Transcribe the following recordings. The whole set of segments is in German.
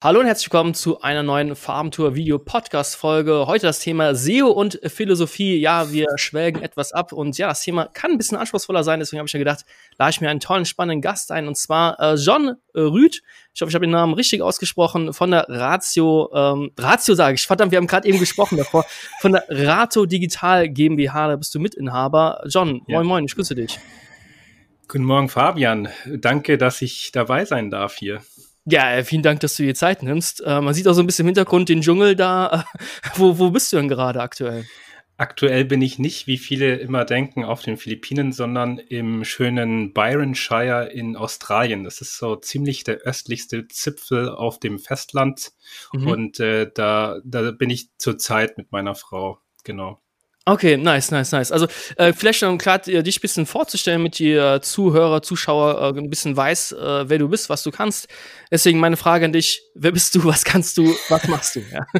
Hallo und herzlich willkommen zu einer neuen Farmtour Video Podcast Folge. Heute das Thema SEO und Philosophie. Ja, wir schwelgen etwas ab und ja, das Thema kann ein bisschen anspruchsvoller sein. Deswegen habe ich mir gedacht, lade ich mir einen tollen, spannenden Gast ein und zwar äh, John äh, Rüth. Ich hoffe, ich habe den Namen richtig ausgesprochen von der Ratio, ähm, Ratio sage ich. Verdammt, wir haben gerade eben gesprochen davor. Von der Rato Digital GmbH, da bist du Mitinhaber. John, ja. moin moin, ich grüße dich. Guten Morgen, Fabian. Danke, dass ich dabei sein darf hier. Ja, äh, vielen Dank, dass du dir Zeit nimmst. Äh, man sieht auch so ein bisschen im Hintergrund den Dschungel da. wo, wo bist du denn gerade aktuell? Aktuell bin ich nicht, wie viele immer denken, auf den Philippinen, sondern im schönen Byronshire in Australien. Das ist so ziemlich der östlichste Zipfel auf dem Festland. Mhm. Und äh, da, da bin ich zurzeit mit meiner Frau. Genau. Okay, nice, nice, nice. Also äh, vielleicht um klar äh, dich ein bisschen vorzustellen, mit die Zuhörer, Zuschauer äh, ein bisschen weiß, äh, wer du bist, was du kannst. Deswegen meine Frage an dich: Wer bist du? Was kannst du? Was machst du? Ja.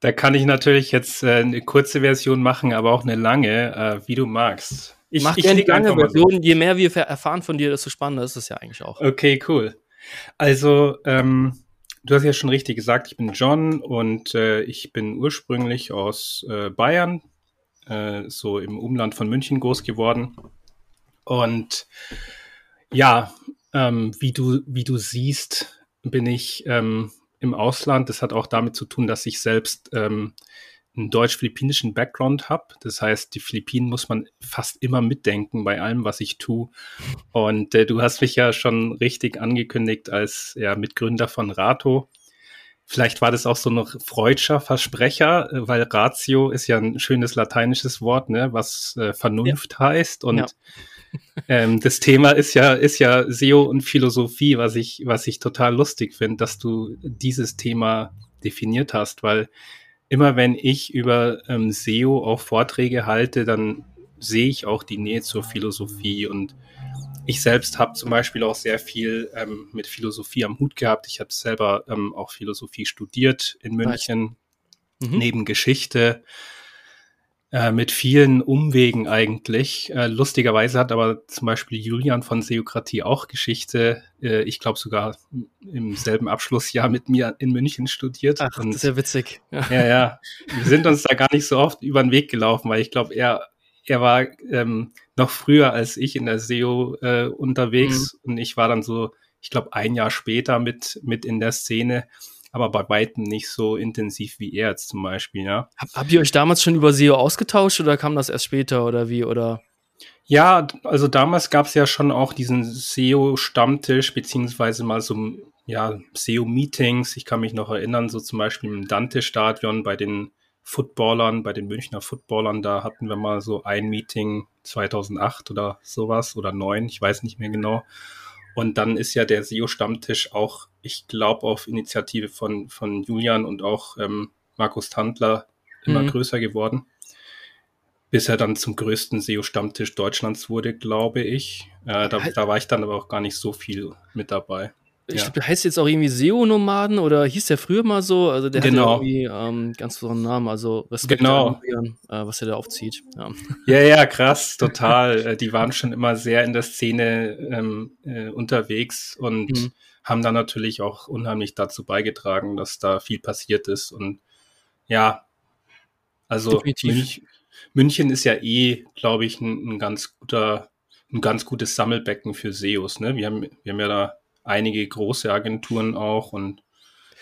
Da kann ich natürlich jetzt äh, eine kurze Version machen, aber auch eine lange, äh, wie du magst. Ich mach gerne die lange Version. Je mehr wir erfahren von dir, desto spannender ist es ja eigentlich auch. Okay, cool. Also ähm, Du hast ja schon richtig gesagt, ich bin John und äh, ich bin ursprünglich aus äh, Bayern, äh, so im Umland von München groß geworden. Und ja, ähm, wie, du, wie du siehst, bin ich ähm, im Ausland. Das hat auch damit zu tun, dass ich selbst ähm, einen deutsch-philippinischen Background habe. Das heißt, die Philippinen muss man fast immer mitdenken bei allem, was ich tue. Und äh, du hast mich ja schon richtig angekündigt als ja, Mitgründer von Rato. Vielleicht war das auch so noch freudscher Versprecher, äh, weil Ratio ist ja ein schönes lateinisches Wort, ne, was äh, Vernunft ja. heißt. Und ja. ähm, das Thema ist ja, ist ja SEO und Philosophie, was ich, was ich total lustig finde, dass du dieses Thema definiert hast, weil immer wenn ich über ähm, SEO auch Vorträge halte, dann sehe ich auch die Nähe zur Philosophie und ich selbst habe zum Beispiel auch sehr viel ähm, mit Philosophie am Hut gehabt. Ich habe selber ähm, auch Philosophie studiert in München, mhm. neben Geschichte äh, mit vielen Umwegen eigentlich. Äh, lustigerweise hat aber zum Beispiel Julian von Seokratie auch Geschichte, äh, ich glaube sogar im selben Abschlussjahr mit mir in München studiert. Ach, Und, das ist ja witzig. Ja. ja, ja. Wir sind uns da gar nicht so oft über den Weg gelaufen, weil ich glaube, er, er war ähm, noch früher als ich in der SEO äh, unterwegs mhm. und ich war dann so, ich glaube, ein Jahr später mit, mit in der Szene aber bei weitem nicht so intensiv wie er jetzt zum Beispiel, ja. Hab, habt ihr euch damals schon über SEO ausgetauscht oder kam das erst später oder wie, oder? Ja, also damals gab es ja schon auch diesen SEO-Stammtisch, beziehungsweise mal so, ja, SEO-Meetings. Ich kann mich noch erinnern, so zum Beispiel im Dante-Stadion bei den Footballern, bei den Münchner Footballern, da hatten wir mal so ein Meeting 2008 oder sowas oder neun, ich weiß nicht mehr genau. Und dann ist ja der SEO-Stammtisch auch, ich glaube, auf Initiative von, von Julian und auch ähm, Markus Tandler immer mhm. größer geworden. Bis er dann zum größten SEO-Stammtisch Deutschlands wurde, glaube ich. Äh, da, da war ich dann aber auch gar nicht so viel mit dabei. Ich ja. glaube, heißt jetzt auch irgendwie SEO-Nomaden oder hieß der früher mal so? Also der genau. hat irgendwie ähm, ganz besonderen Namen, also Respekt genau. Äh, was er da aufzieht. Ja. ja, ja, krass, total. Äh, die waren schon immer sehr in der Szene ähm, äh, unterwegs und mhm. Haben dann natürlich auch unheimlich dazu beigetragen, dass da viel passiert ist. Und ja, also Münch, München ist ja eh, glaube ich, ein, ein ganz guter, ein ganz gutes Sammelbecken für SEOs. Ne? Wir haben, wir haben ja da einige große Agenturen auch und,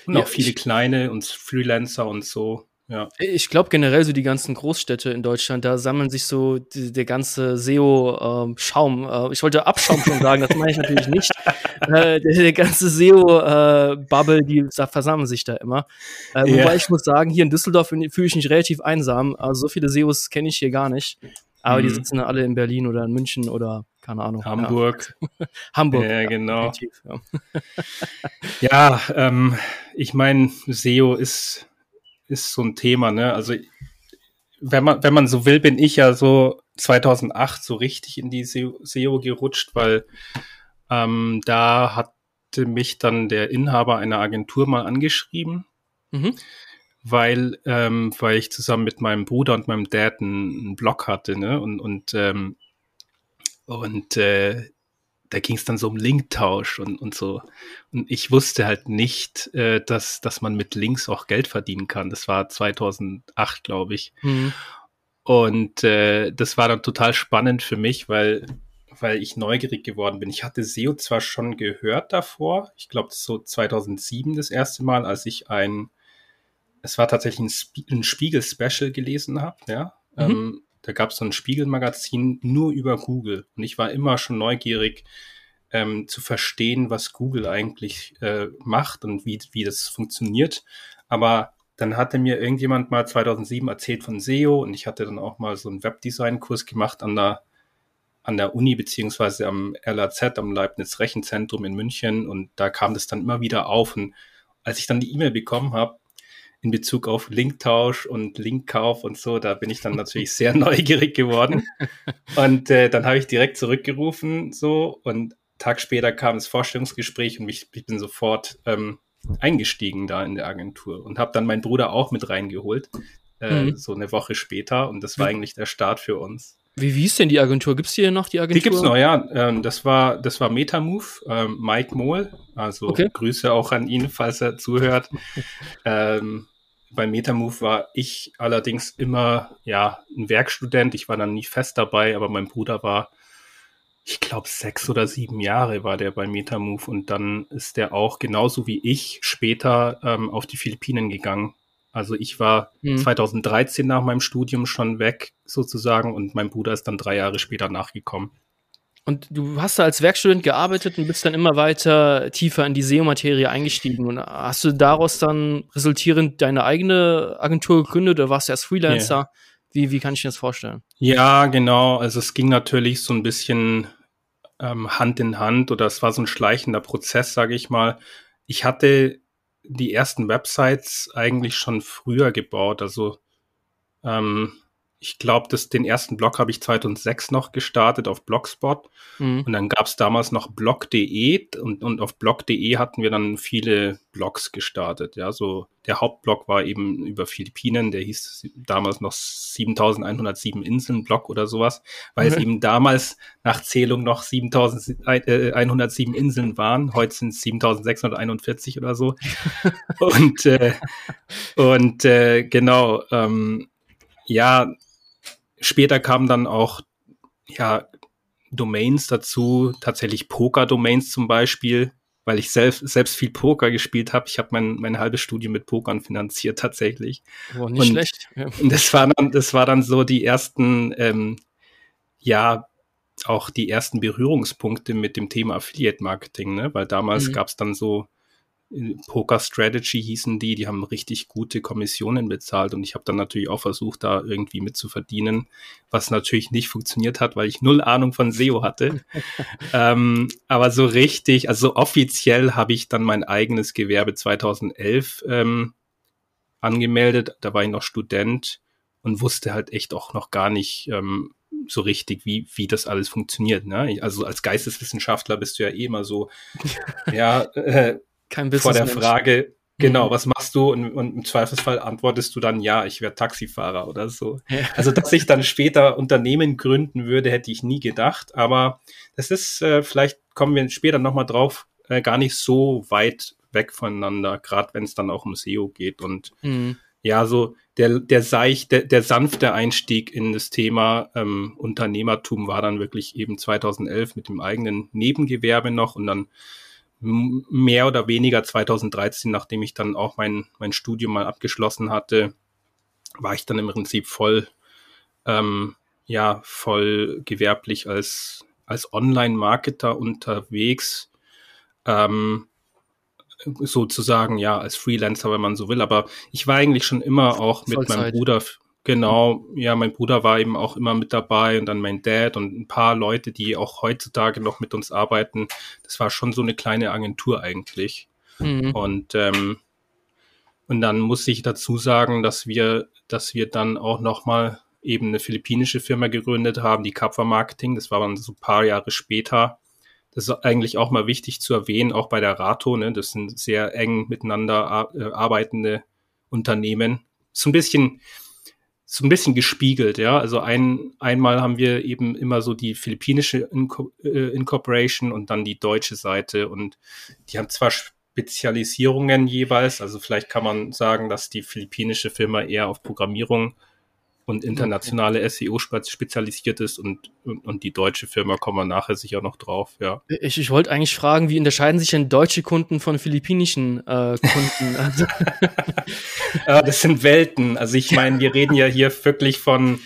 und ja, auch viele kleine und Freelancer und so. Ja. Ich glaube generell so die ganzen Großstädte in Deutschland, da sammeln sich so die, der ganze SEO-Schaum. Ähm, äh, ich wollte Abschaum schon sagen, das meine ich natürlich nicht. äh, der, der, ganze SEO-Bubble, äh, die da versammeln sich da immer. Äh, wobei ja. ich muss sagen, hier in Düsseldorf fühle ich mich relativ einsam. Also so viele SEOs kenne ich hier gar nicht. Aber mhm. die sitzen ja alle in Berlin oder in München oder keine Ahnung. Hamburg. Ja. Hamburg. Ja, genau. ja, ja ähm, ich meine, SEO ist, ist so ein Thema, ne? Also wenn man, wenn man so will, bin ich ja so 2008 so richtig in die SEO, gerutscht, weil ähm, da hatte mich dann der Inhaber einer Agentur mal angeschrieben. Mhm weil, ähm, weil ich zusammen mit meinem Bruder und meinem Dad einen, einen Blog hatte, ne? Und, und, ähm, und äh, da ging es dann so um Linktausch und, und so. Und ich wusste halt nicht, äh, dass, dass man mit Links auch Geld verdienen kann. Das war 2008, glaube ich. Mhm. Und äh, das war dann total spannend für mich, weil, weil ich neugierig geworden bin. Ich hatte SEO zwar schon gehört davor, ich glaube so 2007 das erste Mal, als ich ein, es war tatsächlich ein, Spie ein Spiegel-Special gelesen habe, ja. Mhm. Ähm, da gab es so ein Spiegelmagazin nur über Google. Und ich war immer schon neugierig ähm, zu verstehen, was Google eigentlich äh, macht und wie, wie das funktioniert. Aber dann hatte mir irgendjemand mal 2007 erzählt von SEO und ich hatte dann auch mal so einen Webdesign-Kurs gemacht an der, an der Uni beziehungsweise am LAZ, am Leibniz Rechenzentrum in München und da kam das dann immer wieder auf und als ich dann die E-Mail bekommen habe, in Bezug auf Linktausch und Linkkauf und so, da bin ich dann natürlich sehr neugierig geworden. Und äh, dann habe ich direkt zurückgerufen so und Tag später kam das Vorstellungsgespräch und ich, ich bin sofort ähm, eingestiegen da in der Agentur und habe dann meinen Bruder auch mit reingeholt, äh, mhm. so eine Woche später und das war eigentlich der Start für uns. Wie, wie ist denn die Agentur? Gibt es hier noch die Agentur? Die gibt es noch, ja. Ähm, das war, das war Metamove, ähm, Mike Mohl. Also okay. Grüße auch an ihn, falls er zuhört. ähm, bei Metamove war ich allerdings immer ja ein Werkstudent. Ich war dann nie fest dabei, aber mein Bruder war, ich glaube, sechs oder sieben Jahre war der bei Metamove und dann ist der auch genauso wie ich später ähm, auf die Philippinen gegangen. Also ich war mhm. 2013 nach meinem Studium schon weg sozusagen und mein Bruder ist dann drei Jahre später nachgekommen. Und du hast da als Werkstudent gearbeitet und bist dann immer weiter tiefer in die SEO-Materie eingestiegen. Und hast du daraus dann resultierend deine eigene Agentur gegründet oder warst du erst Freelancer? Yeah. Wie, wie kann ich mir das vorstellen? Ja, genau. Also es ging natürlich so ein bisschen ähm, Hand in Hand oder es war so ein schleichender Prozess, sage ich mal. Ich hatte die ersten Websites eigentlich schon früher gebaut. Also ähm, ich glaube, den ersten Blog habe ich 2006 noch gestartet auf Blogspot. Mhm. Und dann gab es damals noch blog.de und, und auf blog.de hatten wir dann viele Blogs gestartet. Ja, so der Hauptblog war eben über Philippinen, der hieß damals noch 7107 Inseln Blog oder sowas, weil mhm. es eben damals nach Zählung noch 7107 Inseln waren. Heute sind es 7641 oder so. und äh, und äh, genau, ähm, ja, Später kamen dann auch ja, Domains dazu, tatsächlich Poker-Domains zum Beispiel, weil ich selbst, selbst viel Poker gespielt habe. Ich habe mein, mein halbes Studium mit Pokern finanziert tatsächlich. Oh, nicht und, schlecht. Ja. Und das war dann, das war dann so die ersten, ähm, ja, auch die ersten Berührungspunkte mit dem Thema Affiliate Marketing, ne? Weil damals mhm. gab es dann so Poker Strategy hießen die, die haben richtig gute Kommissionen bezahlt und ich habe dann natürlich auch versucht, da irgendwie mitzuverdienen, was natürlich nicht funktioniert hat, weil ich null Ahnung von SEO hatte. ähm, aber so richtig, also offiziell habe ich dann mein eigenes Gewerbe 2011 ähm, angemeldet, da war ich noch Student und wusste halt echt auch noch gar nicht ähm, so richtig, wie, wie das alles funktioniert. Ne? Also als Geisteswissenschaftler bist du ja eh immer so, ja, äh, kein Business vor der Frage, genau, mhm. was machst du? Und, und, im Zweifelsfall antwortest du dann, ja, ich werde Taxifahrer oder so. Ja. Also, dass ich dann später Unternehmen gründen würde, hätte ich nie gedacht. Aber das ist, äh, vielleicht kommen wir später nochmal drauf, äh, gar nicht so weit weg voneinander, gerade wenn es dann auch um SEO geht. Und mhm. ja, so der, der seich, der, der sanfte Einstieg in das Thema ähm, Unternehmertum war dann wirklich eben 2011 mit dem eigenen Nebengewerbe noch und dann mehr oder weniger 2013, nachdem ich dann auch mein, mein Studium mal abgeschlossen hatte, war ich dann im Prinzip voll, ähm, ja, voll gewerblich als, als Online-Marketer unterwegs. Ähm, sozusagen, ja, als Freelancer, wenn man so will. Aber ich war eigentlich schon immer auch mit Vollzeit. meinem Bruder Genau, ja, mein Bruder war eben auch immer mit dabei und dann mein Dad und ein paar Leute, die auch heutzutage noch mit uns arbeiten. Das war schon so eine kleine Agentur eigentlich. Mhm. Und ähm, und dann muss ich dazu sagen, dass wir, dass wir dann auch nochmal eben eine philippinische Firma gegründet haben, die Kapwa Marketing. Das war dann so ein paar Jahre später. Das ist eigentlich auch mal wichtig zu erwähnen, auch bei der Rato. Ne? Das sind sehr eng miteinander äh, arbeitende Unternehmen. So ein bisschen so ein bisschen gespiegelt, ja. Also ein, einmal haben wir eben immer so die philippinische Inco äh, Incorporation und dann die deutsche Seite und die haben zwar Spezialisierungen jeweils, also vielleicht kann man sagen, dass die philippinische Firma eher auf Programmierung und internationale. SEO spezialisiert ist und, und, und, die deutsche Firma kommen wir nachher sicher noch drauf, ja. Ich, ich wollte eigentlich fragen, wie unterscheiden sich denn deutsche Kunden von philippinischen äh, Kunden? Also das sind Welten. Also ich meine, wir reden ja hier wirklich von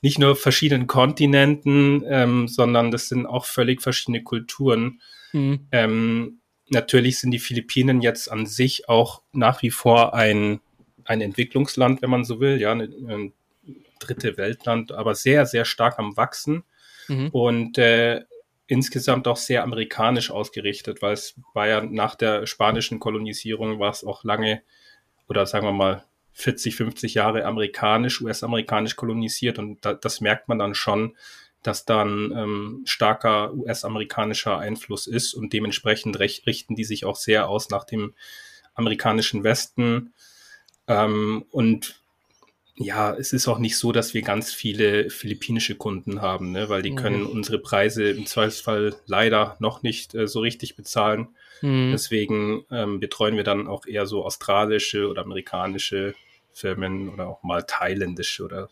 nicht nur verschiedenen Kontinenten, ähm, sondern das sind auch völlig verschiedene Kulturen. Mhm. Ähm, natürlich sind die Philippinen jetzt an sich auch nach wie vor ein, ein Entwicklungsland, wenn man so will, ja, ein dritte Weltland, aber sehr, sehr stark am Wachsen mhm. und äh, insgesamt auch sehr amerikanisch ausgerichtet, weil es war ja nach der spanischen Kolonisierung war es auch lange oder sagen wir mal 40, 50 Jahre amerikanisch, US-amerikanisch kolonisiert und da, das merkt man dann schon, dass dann ähm, starker US-amerikanischer Einfluss ist und dementsprechend recht, richten die sich auch sehr aus nach dem amerikanischen Westen. Ähm, und ja, es ist auch nicht so, dass wir ganz viele philippinische Kunden haben, ne? weil die mhm. können unsere Preise im Zweifelsfall leider noch nicht äh, so richtig bezahlen. Mhm. Deswegen ähm, betreuen wir dann auch eher so australische oder amerikanische Firmen oder auch mal thailändische oder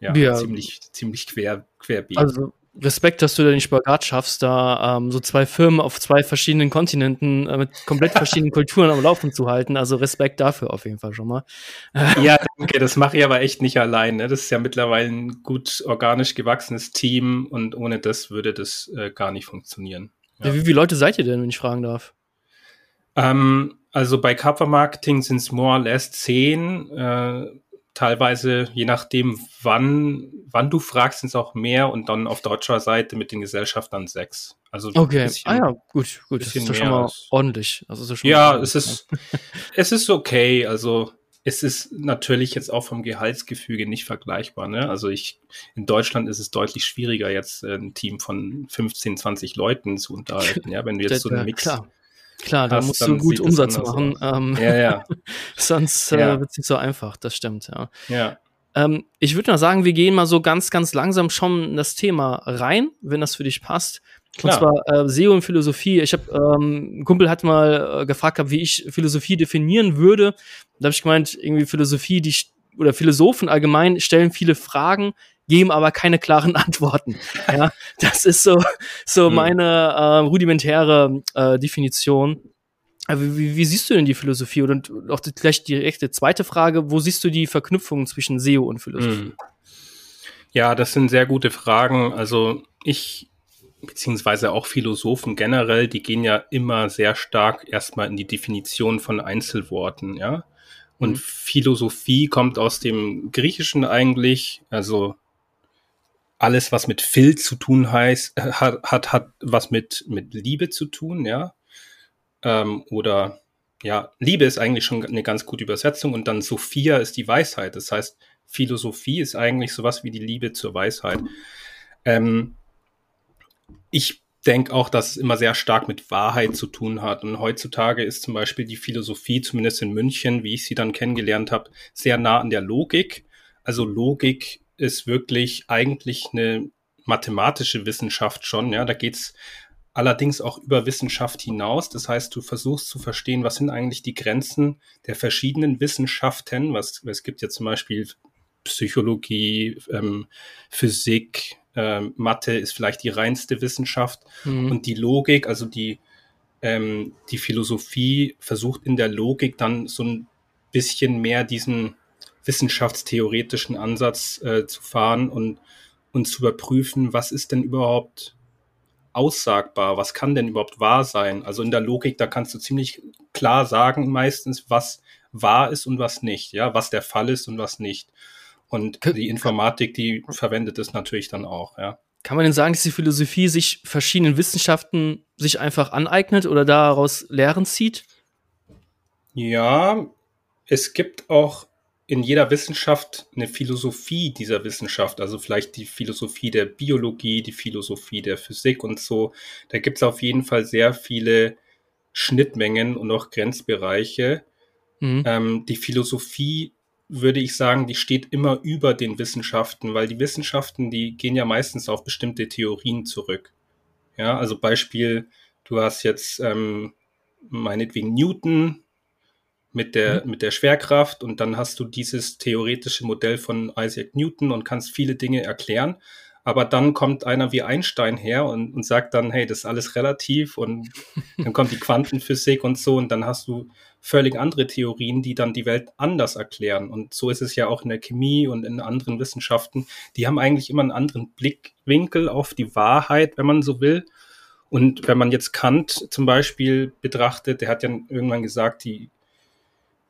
ja, ja. ziemlich, ziemlich quer, querbeet. Also Respekt, dass du da den Spagat schaffst, da ähm, so zwei Firmen auf zwei verschiedenen Kontinenten äh, mit komplett verschiedenen Kulturen am Laufen zu halten. Also Respekt dafür auf jeden Fall schon mal. ja, danke. Das mache ich aber echt nicht allein. Ne? Das ist ja mittlerweile ein gut organisch gewachsenes Team und ohne das würde das äh, gar nicht funktionieren. Ja. Wie viele Leute seid ihr denn, wenn ich fragen darf? Ähm, also bei Cover Marketing sind es more or less zehn. Äh, teilweise, je nachdem, wann, wann du fragst, sind es auch mehr und dann auf deutscher Seite mit den Gesellschaftern sechs. Also okay. Bisschen, ah ja, gut, gut. Das ist ja schon mal als, ordentlich. Also schon ja, es ist, es ist okay. Also es ist natürlich jetzt auch vom Gehaltsgefüge nicht vergleichbar. Ne? Also ich, in Deutschland ist es deutlich schwieriger, jetzt ein Team von 15, 20 Leuten zu unterhalten. Ja, wenn du jetzt so einen Mix, klar. Klar, da musst du gut Umsatz machen. Ähm, ja, ja. sonst äh, ja. wird es nicht so einfach, das stimmt, ja. Ja. Ähm, ich würde mal sagen, wir gehen mal so ganz, ganz langsam schon in das Thema rein, wenn das für dich passt. Klar. Und zwar äh, SEO und Philosophie. Ich habe ähm, ein Kumpel hat mal äh, gefragt, wie ich Philosophie definieren würde. Da habe ich gemeint, irgendwie Philosophie, die oder Philosophen allgemein stellen viele Fragen, geben aber keine klaren Antworten. Ja, das ist so, so hm. meine äh, rudimentäre äh, Definition. Wie, wie, wie, siehst du denn die Philosophie? Und auch die, gleich direkte zweite Frage, wo siehst du die Verknüpfung zwischen SEO und Philosophie? Hm. Ja, das sind sehr gute Fragen. Also ich, beziehungsweise auch Philosophen generell, die gehen ja immer sehr stark erstmal in die Definition von Einzelworten, ja. Und mhm. Philosophie kommt aus dem Griechischen eigentlich, also alles, was mit Phil zu tun heißt, äh, hat, hat, hat was mit, mit Liebe zu tun, ja. Ähm, oder ja, Liebe ist eigentlich schon eine ganz gute Übersetzung und dann Sophia ist die Weisheit. Das heißt, Philosophie ist eigentlich sowas wie die Liebe zur Weisheit. Ähm, ich denke auch, dass es immer sehr stark mit Wahrheit zu tun hat. Und heutzutage ist zum Beispiel die Philosophie, zumindest in München, wie ich sie dann kennengelernt habe, sehr nah an der Logik. Also Logik ist wirklich eigentlich eine mathematische Wissenschaft schon. Ja, da geht's allerdings auch über Wissenschaft hinaus. Das heißt, du versuchst zu verstehen, was sind eigentlich die Grenzen der verschiedenen Wissenschaften. Was, es gibt ja zum Beispiel Psychologie, ähm, Physik, ähm, Mathe ist vielleicht die reinste Wissenschaft mhm. und die Logik, also die ähm, die Philosophie versucht in der Logik dann so ein bisschen mehr diesen wissenschaftstheoretischen Ansatz äh, zu fahren und, und zu überprüfen, was ist denn überhaupt aussagbar, was kann denn überhaupt wahr sein? Also in der Logik, da kannst du ziemlich klar sagen meistens, was wahr ist und was nicht, ja, was der Fall ist und was nicht. Und die Informatik, die verwendet es natürlich dann auch, ja. Kann man denn sagen, dass die Philosophie sich verschiedenen Wissenschaften sich einfach aneignet oder daraus Lehren zieht? Ja, es gibt auch in jeder Wissenschaft eine Philosophie dieser Wissenschaft, also vielleicht die Philosophie der Biologie, die Philosophie der Physik und so. Da gibt es auf jeden Fall sehr viele Schnittmengen und auch Grenzbereiche. Mhm. Ähm, die Philosophie würde ich sagen, die steht immer über den Wissenschaften, weil die Wissenschaften, die gehen ja meistens auf bestimmte Theorien zurück. Ja, also Beispiel, du hast jetzt ähm, meinetwegen Newton mit der, mhm. mit der Schwerkraft und dann hast du dieses theoretische Modell von Isaac Newton und kannst viele Dinge erklären. Aber dann kommt einer wie Einstein her und, und sagt dann, hey, das ist alles relativ und dann kommt die Quantenphysik und so und dann hast du völlig andere Theorien, die dann die Welt anders erklären. Und so ist es ja auch in der Chemie und in anderen Wissenschaften. Die haben eigentlich immer einen anderen Blickwinkel auf die Wahrheit, wenn man so will. Und wenn man jetzt Kant zum Beispiel betrachtet, der hat ja irgendwann gesagt, die,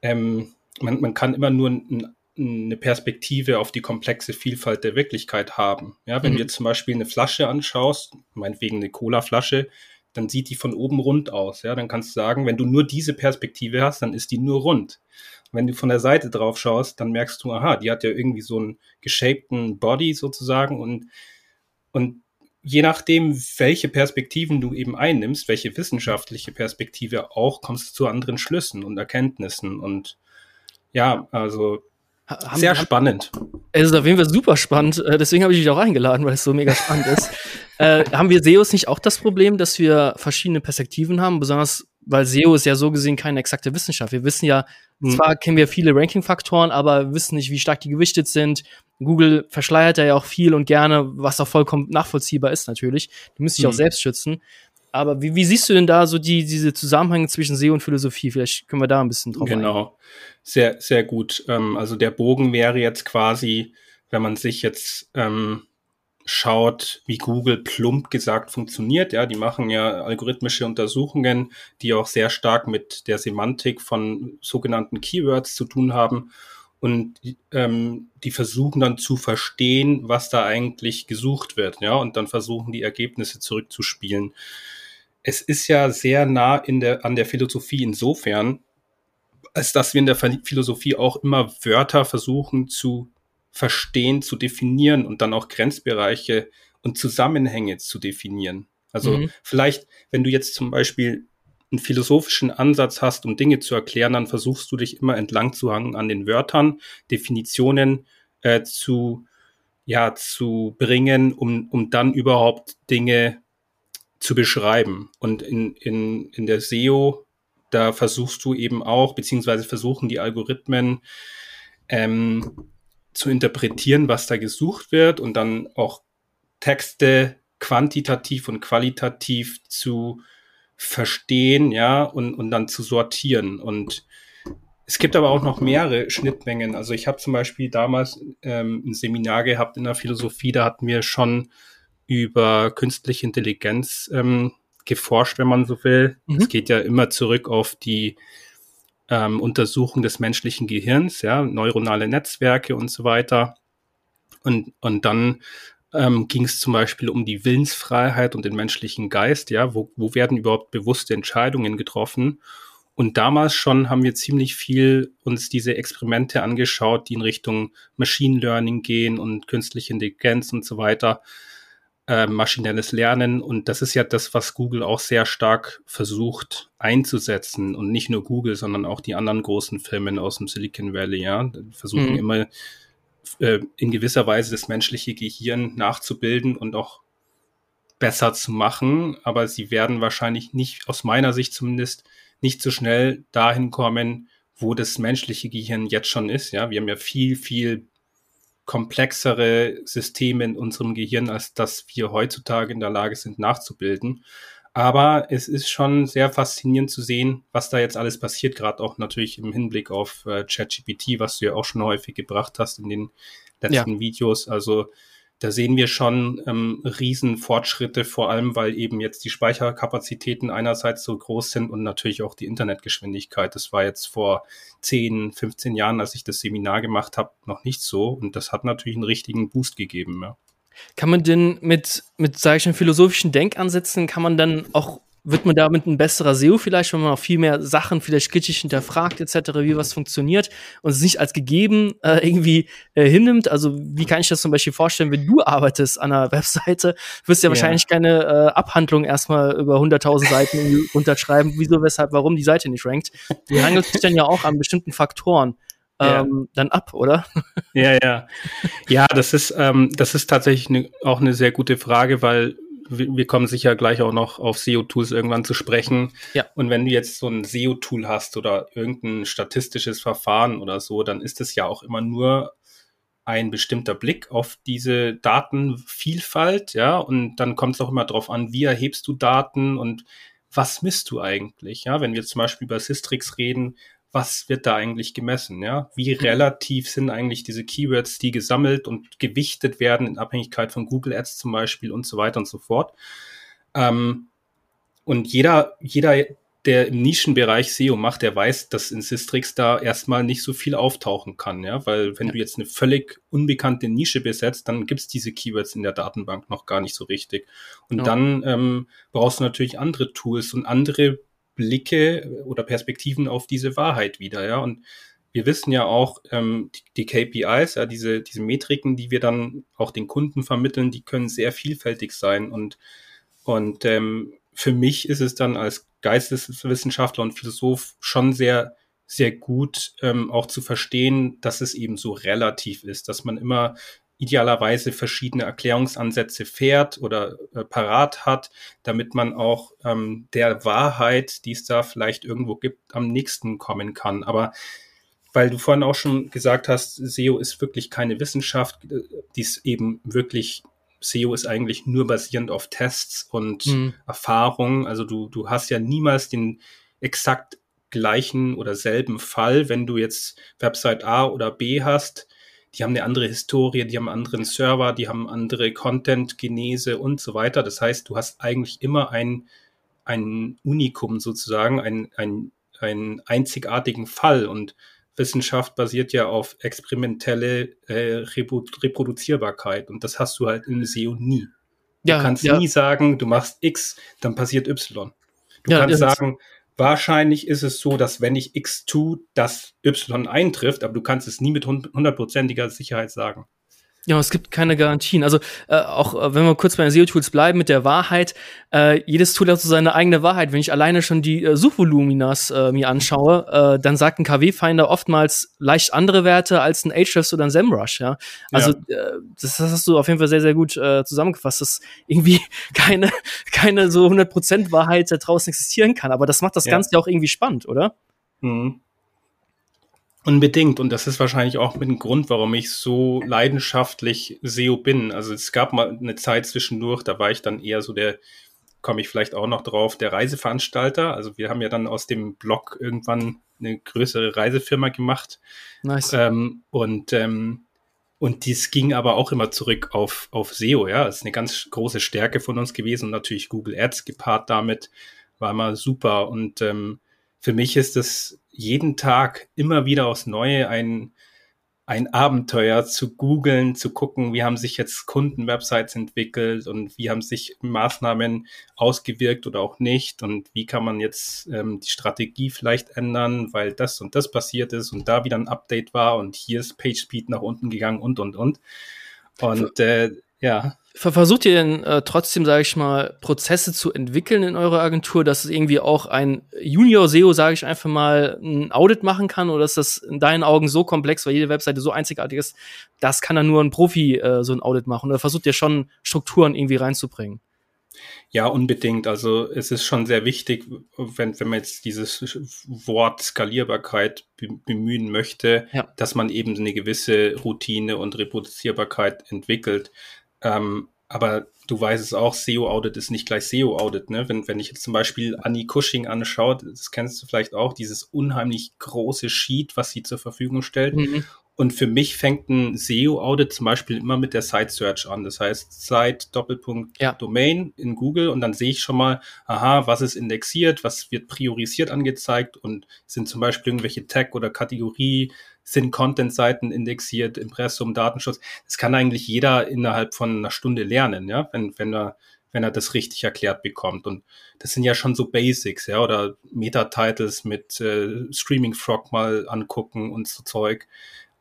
ähm, man, man kann immer nur ein, eine Perspektive auf die komplexe Vielfalt der Wirklichkeit haben. Ja, wenn mhm. du zum Beispiel eine Flasche anschaust, meinetwegen eine Cola-Flasche, dann sieht die von oben rund aus. Ja, dann kannst du sagen, wenn du nur diese Perspektive hast, dann ist die nur rund. Wenn du von der Seite drauf schaust, dann merkst du, aha, die hat ja irgendwie so einen geshapten Body sozusagen und, und je nachdem, welche Perspektiven du eben einnimmst, welche wissenschaftliche Perspektive auch, kommst du zu anderen Schlüssen und Erkenntnissen. Und ja, also haben, sehr spannend. Es ist auf jeden Fall super spannend. Äh, deswegen habe ich dich auch eingeladen, weil es so mega spannend ist. äh, haben wir SEOs nicht auch das Problem, dass wir verschiedene Perspektiven haben? Besonders, weil SEO ist ja so gesehen keine exakte Wissenschaft. Wir wissen ja, mhm. zwar kennen wir viele Ranking-Faktoren, aber wissen nicht, wie stark die gewichtet sind. Google verschleiert ja auch viel und gerne, was auch vollkommen nachvollziehbar ist natürlich. Die müssen sich mhm. auch selbst schützen. Aber wie, wie siehst du denn da so die, diese Zusammenhänge zwischen SEO und Philosophie? Vielleicht können wir da ein bisschen drauf Genau, eingehen. sehr, sehr gut. Ähm, also der Bogen wäre jetzt quasi, wenn man sich jetzt ähm, schaut, wie Google plump gesagt funktioniert. Ja, die machen ja algorithmische Untersuchungen, die auch sehr stark mit der Semantik von sogenannten Keywords zu tun haben. Und ähm, die versuchen dann zu verstehen, was da eigentlich gesucht wird, ja, und dann versuchen die Ergebnisse zurückzuspielen. Es ist ja sehr nah in der, an der Philosophie insofern, als dass wir in der Philosophie auch immer Wörter versuchen zu verstehen, zu definieren und dann auch Grenzbereiche und Zusammenhänge zu definieren. Also mhm. vielleicht, wenn du jetzt zum Beispiel einen philosophischen Ansatz hast, um Dinge zu erklären, dann versuchst du dich immer entlang zu hangen an den Wörtern, Definitionen äh, zu, ja, zu bringen, um, um dann überhaupt Dinge zu beschreiben. Und in, in, in der SEO, da versuchst du eben auch, beziehungsweise versuchen die Algorithmen, ähm, zu interpretieren, was da gesucht wird und dann auch Texte quantitativ und qualitativ zu verstehen, ja, und, und dann zu sortieren. Und es gibt aber auch noch mehrere Schnittmengen. Also ich habe zum Beispiel damals ähm, ein Seminar gehabt in der Philosophie, da hatten wir schon über künstliche Intelligenz ähm, geforscht, wenn man so will. Mhm. Es geht ja immer zurück auf die ähm, Untersuchung des menschlichen Gehirns, ja, neuronale Netzwerke und so weiter. Und, und dann ähm, ging es zum Beispiel um die Willensfreiheit und den menschlichen Geist, ja, wo, wo werden überhaupt bewusste Entscheidungen getroffen? Und damals schon haben wir ziemlich viel uns diese Experimente angeschaut, die in Richtung Machine Learning gehen und künstliche Intelligenz und so weiter äh, maschinelles Lernen. Und das ist ja das, was Google auch sehr stark versucht einzusetzen. Und nicht nur Google, sondern auch die anderen großen Firmen aus dem Silicon Valley, ja, versuchen mhm. immer äh, in gewisser Weise das menschliche Gehirn nachzubilden und auch besser zu machen. Aber sie werden wahrscheinlich nicht, aus meiner Sicht zumindest, nicht so schnell dahin kommen, wo das menschliche Gehirn jetzt schon ist. Ja, wir haben ja viel, viel komplexere Systeme in unserem Gehirn, als dass wir heutzutage in der Lage sind nachzubilden. Aber es ist schon sehr faszinierend zu sehen, was da jetzt alles passiert, gerade auch natürlich im Hinblick auf äh, ChatGPT, was du ja auch schon häufig gebracht hast in den letzten ja. Videos. Also da sehen wir schon ähm, Riesenfortschritte, vor allem weil eben jetzt die Speicherkapazitäten einerseits so groß sind und natürlich auch die Internetgeschwindigkeit. Das war jetzt vor 10, 15 Jahren, als ich das Seminar gemacht habe, noch nicht so. Und das hat natürlich einen richtigen Boost gegeben. Ja. Kann man denn mit, mit sage ich mal, philosophischen Denkansätzen, kann man dann auch wird man damit ein besserer SEO vielleicht, wenn man auch viel mehr Sachen vielleicht kritisch hinterfragt etc., wie was funktioniert und es nicht als gegeben äh, irgendwie äh, hinnimmt. Also wie kann ich das zum Beispiel vorstellen, wenn du arbeitest an einer Webseite, wirst du ja, ja. wahrscheinlich keine äh, Abhandlung erstmal über 100.000 Seiten unterschreiben, wieso, weshalb, warum die Seite nicht rankt. Die hangelt sich dann ja auch an bestimmten Faktoren. Ähm, dann ab, oder? Ja, ja. Ja, das ist, ähm, das ist tatsächlich ne, auch eine sehr gute Frage, weil wir, wir kommen sicher gleich auch noch auf SEO-Tools irgendwann zu sprechen. Ja. Und wenn du jetzt so ein SEO-Tool hast oder irgendein statistisches Verfahren oder so, dann ist es ja auch immer nur ein bestimmter Blick auf diese Datenvielfalt, ja, und dann kommt es auch immer darauf an, wie erhebst du Daten und was misst du eigentlich, ja, wenn wir zum Beispiel über Systrix reden, was wird da eigentlich gemessen, ja, wie relativ sind eigentlich diese Keywords, die gesammelt und gewichtet werden in Abhängigkeit von Google Ads zum Beispiel und so weiter und so fort. Ähm, und jeder, jeder der im Nischenbereich SEO macht, der weiß, dass in Systrix da erstmal nicht so viel auftauchen kann, ja, weil wenn ja. du jetzt eine völlig unbekannte Nische besetzt, dann gibt's diese Keywords in der Datenbank noch gar nicht so richtig. Und ja. dann ähm, brauchst du natürlich andere Tools und andere Blicke oder Perspektiven auf diese Wahrheit wieder, ja. Und wir wissen ja auch, ähm, die, die KPIs, ja, diese, diese Metriken, die wir dann auch den Kunden vermitteln, die können sehr vielfältig sein und und ähm, für mich ist es dann als Geisteswissenschaftler und Philosoph schon sehr, sehr gut ähm, auch zu verstehen, dass es eben so relativ ist, dass man immer idealerweise verschiedene Erklärungsansätze fährt oder äh, parat hat, damit man auch ähm, der Wahrheit, die es da vielleicht irgendwo gibt, am nächsten kommen kann. Aber weil du vorhin auch schon gesagt hast, SEO ist wirklich keine Wissenschaft, äh, die ist eben wirklich SEO ist eigentlich nur basierend auf Tests und mhm. Erfahrungen. Also du, du hast ja niemals den exakt gleichen oder selben Fall, wenn du jetzt Website A oder B hast. Die haben eine andere Historie, die haben einen anderen Server, die haben andere Content-Genese und so weiter. Das heißt, du hast eigentlich immer ein, ein Unikum sozusagen, ein, ein, einen einzigartigen Fall. Und Wissenschaft basiert ja auf experimentelle äh, Reproduzierbarkeit und das hast du halt in SEO nie. Du ja, kannst ja. nie sagen, du machst X, dann passiert Y. Du ja, kannst sagen, wahrscheinlich ist es so, dass wenn ich X tue, dass Y eintrifft, aber du kannst es nie mit hundertprozentiger Sicherheit sagen. Ja, es gibt keine Garantien. Also äh, auch äh, wenn wir kurz bei den SEO-Tools bleiben mit der Wahrheit, äh, jedes Tool hat so seine eigene Wahrheit. Wenn ich alleine schon die äh, Suchvoluminas äh, mir anschaue, äh, dann sagt ein KW-Finder oftmals leicht andere Werte als ein Ahrefs oder ein SEMrush. Ja, also ja. Äh, das, das hast du auf jeden Fall sehr sehr gut äh, zusammengefasst, dass irgendwie keine keine so 100% Wahrheit da draußen existieren kann. Aber das macht das ja. Ganze ja auch irgendwie spannend, oder? Mhm. Unbedingt. Und das ist wahrscheinlich auch mit dem Grund, warum ich so leidenschaftlich SEO bin. Also es gab mal eine Zeit zwischendurch, da war ich dann eher so der, komme ich vielleicht auch noch drauf, der Reiseveranstalter. Also wir haben ja dann aus dem Blog irgendwann eine größere Reisefirma gemacht. Nice. Ähm, und, ähm, und dies ging aber auch immer zurück auf, auf SEO, ja. Das ist eine ganz große Stärke von uns gewesen. Und natürlich Google Ads gepaart damit war immer super. Und ähm, für mich ist es jeden Tag immer wieder aufs Neue ein, ein Abenteuer zu googeln, zu gucken, wie haben sich jetzt Kundenwebsites entwickelt und wie haben sich Maßnahmen ausgewirkt oder auch nicht und wie kann man jetzt ähm, die Strategie vielleicht ändern, weil das und das passiert ist und da wieder ein Update war und hier ist PageSpeed nach unten gegangen und und und. Und äh, ja. Versucht ihr denn äh, trotzdem, sage ich mal, Prozesse zu entwickeln in eurer Agentur, dass es irgendwie auch ein Junior-SEO, sage ich einfach mal, ein Audit machen kann? Oder ist das in deinen Augen so komplex, weil jede Webseite so einzigartig ist, das kann dann nur ein Profi äh, so ein Audit machen? Oder versucht ihr schon Strukturen irgendwie reinzubringen? Ja, unbedingt. Also es ist schon sehr wichtig, wenn, wenn man jetzt dieses Wort Skalierbarkeit bemühen möchte, ja. dass man eben eine gewisse Routine und Reproduzierbarkeit entwickelt. Ähm, aber du weißt es auch, SEO-Audit ist nicht gleich SEO-Audit. Ne? Wenn, wenn ich jetzt zum Beispiel Annie Cushing anschaue, das kennst du vielleicht auch, dieses unheimlich große Sheet, was sie zur Verfügung stellt. Mhm. Und für mich fängt ein SEO-Audit zum Beispiel immer mit der Site-Search an. Das heißt, Site Doppelpunkt ja. Domain in Google und dann sehe ich schon mal, aha, was ist indexiert, was wird priorisiert angezeigt und sind zum Beispiel irgendwelche Tag- oder Kategorie sind Content-Seiten indexiert, Impressum, Datenschutz. Das kann eigentlich jeder innerhalb von einer Stunde lernen, ja, wenn, wenn er, wenn er das richtig erklärt bekommt. Und das sind ja schon so Basics, ja, oder Meta-Titles mit äh, Streaming Frog mal angucken und so Zeug.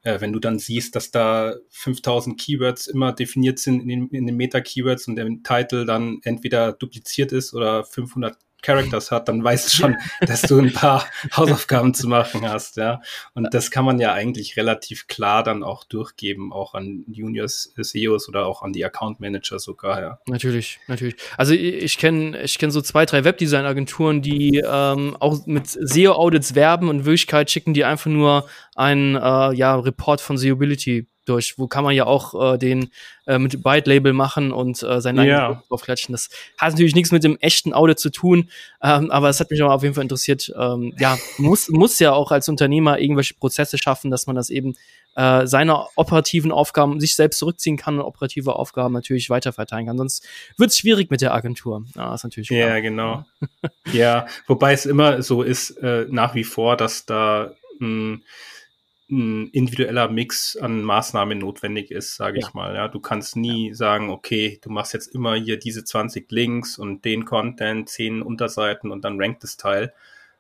Äh, wenn du dann siehst, dass da 5000 Keywords immer definiert sind in den, in den Meta-Keywords und der Titel dann entweder dupliziert ist oder 500 Characters hat, dann weißt du schon, dass du ein paar Hausaufgaben zu machen hast, ja. Und das kann man ja eigentlich relativ klar dann auch durchgeben, auch an Juniors, CEOs oder auch an die Account Manager sogar, ja. Natürlich, natürlich. Also ich kenne ich kenn so zwei, drei Webdesign-Agenturen, die ähm, auch mit SEO-Audits werben und in Wirklichkeit schicken die einfach nur einen äh, ja, Report von SEObility durch, wo kann man ja auch äh, den äh, mit Byte-Label machen und äh, seinen Ja. eigenen draufklatschen. Das hat natürlich nichts mit dem echten Audit zu tun, ähm, aber es hat mich auch auf jeden Fall interessiert. Ähm, ja, muss, muss ja auch als Unternehmer irgendwelche Prozesse schaffen, dass man das eben äh, seine operativen Aufgaben sich selbst zurückziehen kann und operative Aufgaben natürlich weiterverteilen kann. Sonst wird es schwierig mit der Agentur. Ja, ist natürlich Ja, klar. genau. ja, wobei es immer so ist, äh, nach wie vor, dass da ein, ein individueller Mix an Maßnahmen notwendig ist, sage ich Ja. mal. Ja, du kannst nie sagen, okay, du machst jetzt immer hier diese 20 Links und den Content, 10 Unterseiten und dann rankt das Teil.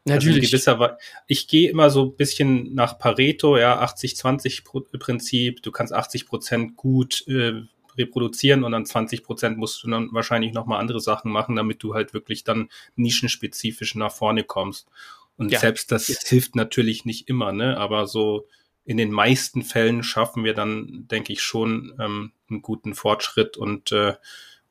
Also Natürlich. gewisser Weise. Ich gehe immer so ein bisschen nach Pareto, ja, 80-20-Prinzip. Du kannst 80 Prozent gut äh, reproduzieren und dann 20 Prozent musst du dann wahrscheinlich nochmal andere Sachen machen, damit du halt wirklich dann nischenspezifisch nach vorne kommst. Und Ja. selbst das Yes. hilft natürlich nicht immer, ne? Aber so in den meisten Fällen schaffen wir dann, denke ich, schon ähm, einen guten Fortschritt und, äh,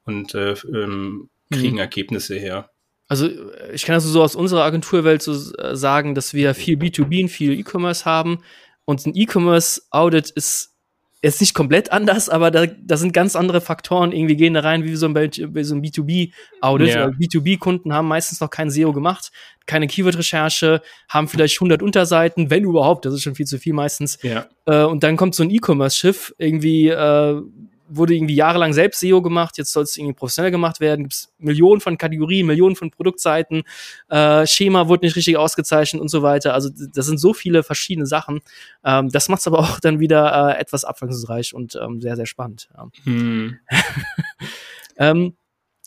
und äh, ähm, kriegen Mhm. Ergebnisse her. Also äh, ich kann also so aus unserer Agenturwelt so äh, sagen, dass wir viel B2B und viel E-Commerce haben. Und ein E-Commerce-Audit ist ist nicht komplett anders, aber da, da sind ganz andere Faktoren irgendwie gehen da rein, wie so ein, so ein B2B-Audit. Ja. Weil B2B-Kunden haben meistens noch kein SEO gemacht, keine Keyword-Recherche, haben vielleicht 100 Unterseiten, wenn überhaupt, das ist schon viel zu viel meistens. Ja. Äh, und dann kommt so ein E-Commerce-Schiff, irgendwie äh, wurde irgendwie jahrelang selbst SEO gemacht, jetzt soll es irgendwie professionell gemacht werden, gibt es Millionen von Kategorien, Millionen von Produktseiten, äh, Schema wurde nicht richtig ausgezeichnet und so weiter. Also das sind so viele verschiedene Sachen. Ähm, das macht es aber auch dann wieder äh, etwas abwechslungsreich und ähm, sehr, sehr spannend. Ja. Hm. Ähm,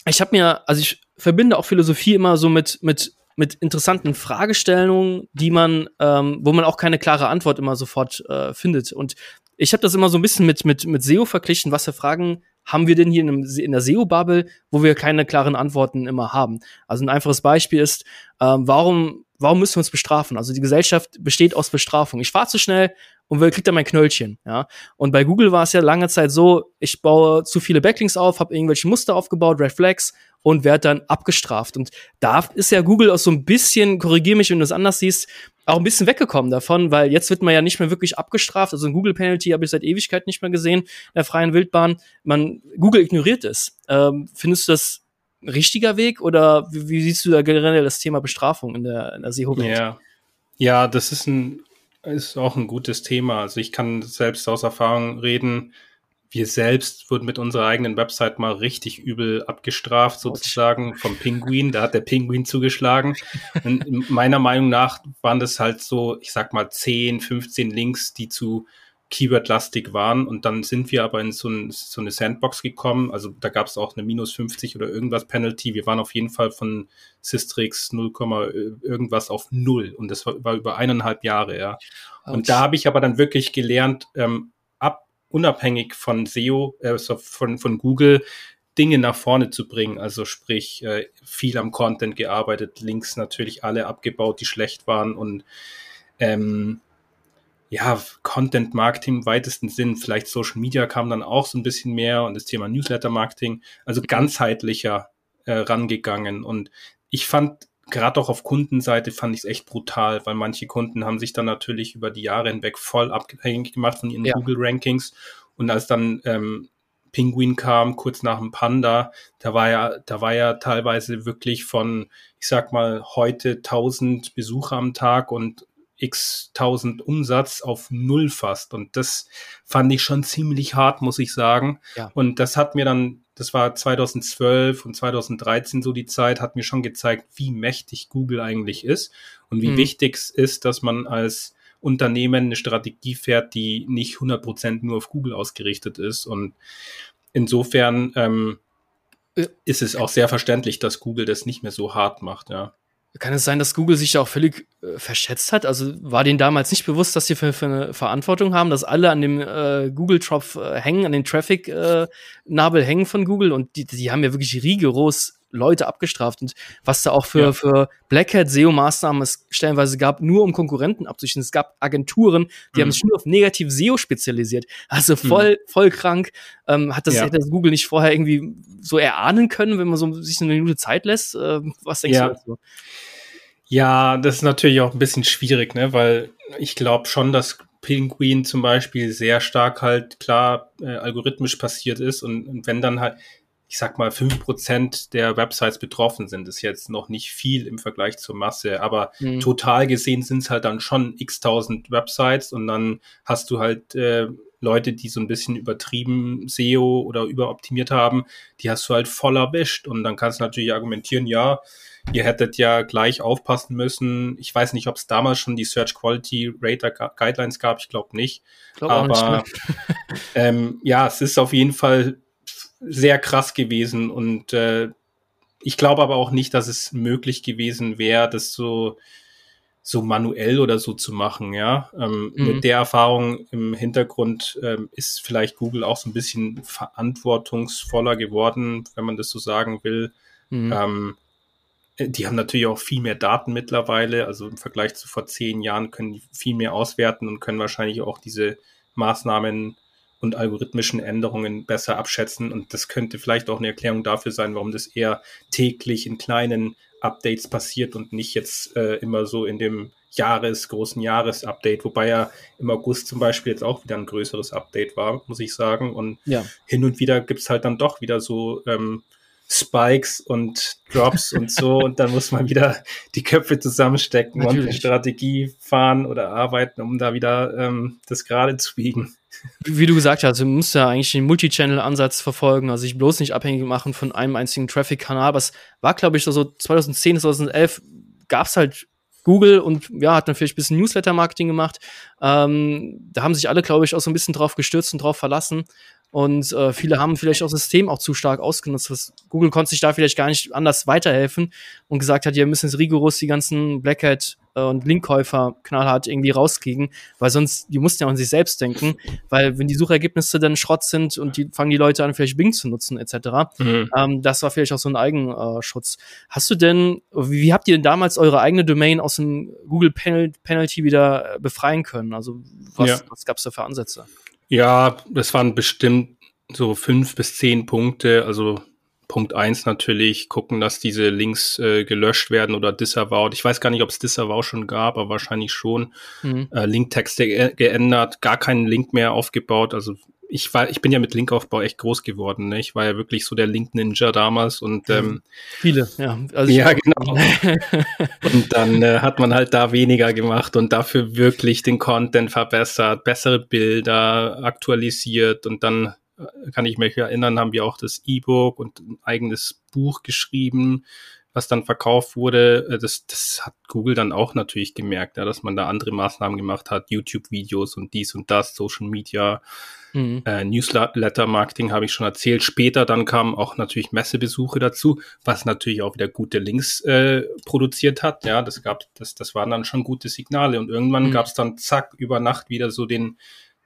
ich habe mir, also ich verbinde auch Philosophie immer so mit, mit, mit interessanten Fragestellungen, die man, ähm, wo man auch keine klare Antwort immer sofort äh, findet. Und ich habe das immer so ein bisschen mit, mit, mit SEO verglichen. Was für Fragen haben wir denn hier in, einem, in der SEO-Bubble, wo wir keine klaren Antworten immer haben? Also ein einfaches Beispiel ist, ähm, warum, warum müssen wir uns bestrafen? Also die Gesellschaft besteht aus Bestrafung. Ich fahre zu schnell und will, krieg dann mein Knöllchen, ja. Und bei Google war es ja lange Zeit so, ich baue zu viele Backlinks auf, habe irgendwelche Muster aufgebaut, Red Flags und werde dann abgestraft. Und da ist ja Google auch so ein bisschen, korrigier mich, wenn du es anders siehst, auch ein bisschen weggekommen davon, weil jetzt wird man ja nicht mehr wirklich abgestraft. Also ein Google Penalty habe ich seit Ewigkeit nicht mehr gesehen in der freien Wildbahn. Man Google ignoriert es. Ähm, findest du das ein richtiger Weg oder wie, wie siehst du da generell das Thema Bestrafung in der, in der SEO-Welt? Ja. Ja, das ist ein, ist auch ein gutes Thema. Also ich kann selbst aus Erfahrung reden. Wir selbst wurden mit unserer eigenen Website mal richtig übel abgestraft, sozusagen vom Pinguin. Da hat der Pinguin zugeschlagen. Und meiner Meinung nach waren das halt so, ich sag mal, 10, 15 Links, die zu Keyword-lastig waren. Und dann sind wir aber in so, ein, so eine Sandbox gekommen. Also da gab es auch eine minus 50 oder irgendwas Penalty. Wir waren auf jeden Fall von Systrix 0, irgendwas auf null. Und das war, war über eineinhalb Jahre, ja. Und da habe ich aber dann wirklich gelernt, ähm, unabhängig von SEO, äh, von, von Google, Dinge nach vorne zu bringen. Also sprich, äh, viel am Content gearbeitet, Links natürlich alle abgebaut, die schlecht waren und ähm, ja, Content Marketing im weitesten Sinn, vielleicht Social Media kam dann auch so ein bisschen mehr und das Thema Newsletter Marketing, also ganzheitlicher äh, rangegangen. Und ich fand, gerade auch auf Kundenseite fand ich es echt brutal, weil manche Kunden haben sich dann natürlich über die Jahre hinweg voll abhängig gemacht von ihren Ja. Google Rankings. Und als dann ähm, Penguin kam, kurz nach dem Panda, da war ja, da war ja teilweise wirklich von, ich sag mal, heute 1000 Besucher am Tag und x tausend Umsatz auf null fast. Und das fand ich schon ziemlich hart, muss ich sagen. Ja. Und das hat mir dann, das war 2012 und 2013 so die Zeit, hat mir schon gezeigt, wie mächtig Google eigentlich ist und wie Mhm. wichtig es ist, dass man als Unternehmen eine Strategie fährt, die nicht 100% nur auf Google ausgerichtet ist. Und insofern ähm, Ja. ist es auch sehr verständlich, dass Google das nicht mehr so hart macht, ja. Kann es sein, dass Google sich da auch völlig äh, verschätzt hat? Also war denen damals nicht bewusst, dass sie für, für eine Verantwortung haben, dass alle an dem äh, Google-Tropf äh, hängen, an den Traffic-Nabel hängen von Google und die, die haben ja wirklich rigoros Leute abgestraft und was da auch für, ja. für Black Hat SEO-Maßnahmen es stellenweise gab, nur um Konkurrenten abzuschließen. Es gab Agenturen, die mhm. haben sich nur auf negativ SEO spezialisiert. Also voll, mhm. voll krank. Ähm, hat das, ja. hätte das Google nicht vorher irgendwie so erahnen können, wenn man so sich eine Minute Zeit lässt? Ähm, was denkst ja. du dazu? Ja, das ist natürlich auch ein bisschen schwierig, ne, weil ich glaube schon, dass Penguin zum Beispiel sehr stark halt klar äh, algorithmisch passiert ist und, und wenn dann halt, ich sag mal, fünf Prozent der Websites betroffen sind, ist jetzt noch nicht viel im Vergleich zur Masse, aber mhm. total gesehen sind es halt dann schon x tausend Websites und dann hast du halt äh, Leute, die so ein bisschen übertrieben SEO oder überoptimiert haben, die hast du halt voll erwischt und dann kannst du natürlich argumentieren, ja, Ihr hättet ja gleich aufpassen müssen. Ich weiß nicht, ob es damals schon die Search Quality Rater Guidelines gab. Ich glaube nicht. Glaub Aber nicht, ähm, ja, es ist auf jeden Fall sehr krass gewesen und äh, ich glaube aber auch nicht, dass es möglich gewesen wäre, das so so manuell oder so zu machen, ja. Ähm, mhm. Mit der Erfahrung im Hintergrund ähm, ist vielleicht Google auch so ein bisschen verantwortungsvoller geworden, wenn man das so sagen will. Mhm. Ähm, äh, die haben natürlich auch viel mehr Daten mittlerweile. Also im Vergleich zu vor zehn Jahren können die viel mehr auswerten und können wahrscheinlich auch diese Maßnahmen und algorithmischen Änderungen besser abschätzen. Und das könnte vielleicht auch eine Erklärung dafür sein, warum das eher täglich in kleinen Updates passiert und nicht jetzt äh, immer so in dem Jahres, großen Jahresupdate, wobei ja im August zum Beispiel jetzt auch wieder ein größeres Update war, muss ich sagen. Und ja. hin und wieder gibt's halt dann doch wieder so ähm, Spikes und Drops und so und dann muss man wieder die Köpfe zusammenstecken Natürlich. und eine Strategie fahren oder arbeiten, um da wieder ähm, das gerade zu biegen. Wie du gesagt hast, du musst ja eigentlich den Multichannel-Ansatz verfolgen, also sich bloß nicht abhängig machen von einem einzigen Traffic-Kanal. Aber es war, glaube ich, so 2010, 2011 gab es halt Google und ja, hat dann vielleicht ein bisschen Newsletter-Marketing gemacht. Ähm, da haben sich alle, glaube ich, auch so ein bisschen drauf gestürzt und drauf verlassen. Und äh, viele haben vielleicht auch das System auch zu stark ausgenutzt. Was, Google konnte sich da vielleicht gar nicht anders weiterhelfen und gesagt hat, ihr müssen jetzt rigoros die ganzen Black Hat und Linkkäufer knallhart irgendwie rauskriegen, weil sonst, die mussten ja an sich selbst denken, weil wenn die Suchergebnisse dann Schrott sind und die fangen die Leute an, vielleicht Bing zu nutzen, etc. Mhm. Ähm, das war vielleicht auch so ein Eigenschutz. Hast du denn, wie, wie, habt ihr denn damals eure eigene Domain aus dem Google Penal Penalty wieder befreien können? Also was, ja. was gab es da für Ansätze? Ja, das waren bestimmt so fünf bis zehn Punkte. Also Punkt eins natürlich gucken, dass diese Links äh, gelöscht werden oder disavowed. Ich weiß gar nicht, ob es disavow schon gab, aber wahrscheinlich schon. Mhm. Äh, Linktexte ge geändert, gar keinen Link mehr aufgebaut. Also ich war, ich bin ja mit Linkaufbau echt groß geworden. Ne? Ich war ja wirklich so der Link-Ninja damals und ähm, viele, ja. Also ja, genau. und dann äh, hat man halt da weniger gemacht und dafür wirklich den Content verbessert, bessere Bilder aktualisiert und dann kann ich mich erinnern, haben wir auch das E-Book und ein eigenes Buch geschrieben, was dann verkauft wurde. Äh, das, das hat Google dann auch natürlich gemerkt, ja, dass man da andere Maßnahmen gemacht hat, YouTube-Videos und dies und das, Social Media. Mhm. Äh, Newsletter-Marketing habe ich schon erzählt. Später dann kamen auch natürlich Messebesuche dazu, was natürlich auch wieder gute Links äh, produziert hat. Ja, das gab, das, das waren dann schon gute Signale. Und irgendwann mhm. gab es dann zack über Nacht wieder so den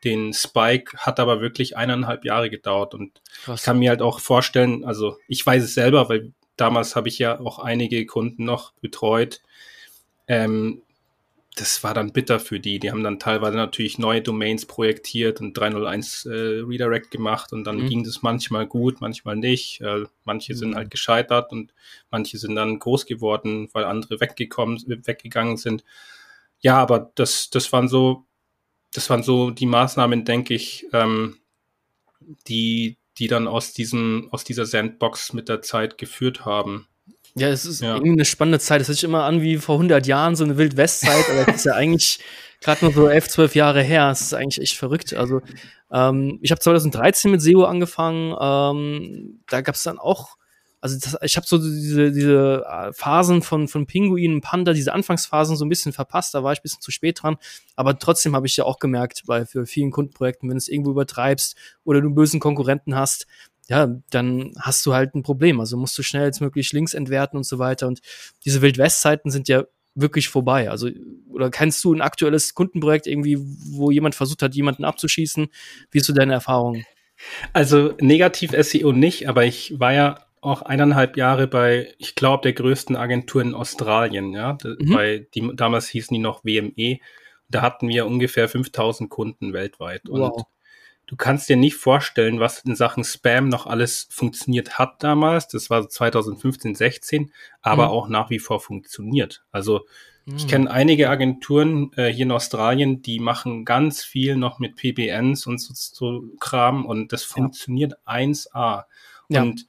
den Spike, hat aber wirklich eineinhalb Jahre gedauert. Und Krass. ich kann mir halt auch vorstellen, also ich weiß es selber, weil damals habe ich ja auch einige Kunden noch betreut. Ähm, das war dann bitter für die. Die haben dann teilweise natürlich neue Domains projektiert und 301 äh, Redirect gemacht und dann mhm. ging das manchmal gut, manchmal nicht. Äh, manche mhm. sind halt gescheitert und manche sind dann groß geworden, weil andere weggekommen, weggegangen sind. Ja, aber das, das waren so, das waren so die Maßnahmen, denke ich, ähm, die, die dann aus diesem, aus dieser Sandbox mit der Zeit geführt haben. Ja, es ist ja. irgendwie eine spannende Zeit. Es hört sich immer an wie vor 100 Jahren so eine Wildwestzeit, aber das ist ja eigentlich gerade nur so 11, 12 Jahre her. Es ist eigentlich echt verrückt. Also ähm, ich habe 2013 mit SEO angefangen. Ähm, da gab es dann auch, also das, ich habe so diese, diese äh, Phasen von, von Pinguinen, Panda, diese Anfangsphasen so ein bisschen verpasst. Da war ich ein bisschen zu spät dran. Aber trotzdem habe ich ja auch gemerkt, weil für vielen Kundenprojekten, wenn du es irgendwo übertreibst oder du einen bösen Konkurrenten hast, ja, dann hast du halt ein Problem. Also musst du schnellstmöglich Links entwerten und so weiter. Und diese Wildwest-Zeiten sind ja wirklich vorbei. Also, oder kennst du ein aktuelles Kundenprojekt irgendwie, wo jemand versucht hat, jemanden abzuschießen? Wie ist so deine Erfahrung? Also negativ SEO nicht, aber ich war ja auch eineinhalb Jahre bei, ich glaube, der größten Agentur in Australien, ja. Mhm. Bei, die, damals hießen die noch WME. Da hatten wir ungefähr 5000 Kunden weltweit. Wow. Und du kannst dir nicht vorstellen, was in Sachen Spam noch alles funktioniert hat damals. Das war 2015, 16, aber mhm. auch nach wie vor funktioniert. Also ich mhm. kenne einige Agenturen äh, hier in Australien, die machen ganz viel noch mit PBNs und so, so Kram und das funktioniert ja. 1A. Ja. Und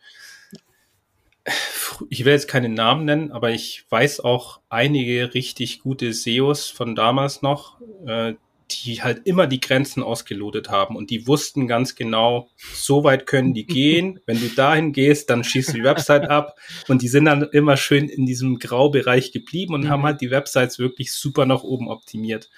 ich will jetzt keine Namen nennen, aber ich weiß auch einige richtig gute SEOs von damals noch, äh, die halt immer die Grenzen ausgelotet haben und die wussten ganz genau, so weit können die gehen. Wenn du dahin gehst, dann schießt du die Website ab und die sind dann immer schön in diesem Graubereich geblieben und mhm. haben halt die Websites wirklich super nach oben optimiert.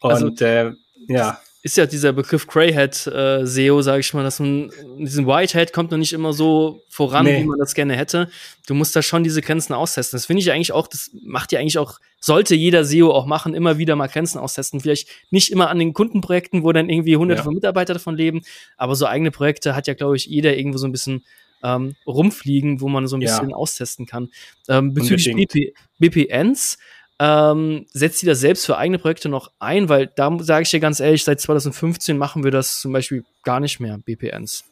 Also und also, äh, ja ist ja dieser Begriff Greyhead äh, SEO, sage ich mal, dass man diesen Whitehead kommt noch nicht immer so voran, nee. wie man das gerne hätte. Du musst da schon diese Grenzen austesten. Das finde ich eigentlich auch, das macht ja eigentlich auch, sollte jeder SEO auch machen, immer wieder mal Grenzen austesten. Vielleicht nicht immer an den Kundenprojekten, wo dann irgendwie hunderte ja. von Mitarbeitern davon leben, aber so eigene Projekte hat ja, glaube ich, jeder irgendwo so ein bisschen ähm, rumfliegen, wo man so ein bisschen ja. austesten kann. Ähm, bezüglich BP, BPNs, ähm, setzt sie das selbst für eigene Projekte noch ein? Weil da sage ich dir ganz ehrlich, seit 2015 machen wir das zum Beispiel gar nicht mehr, BPNs.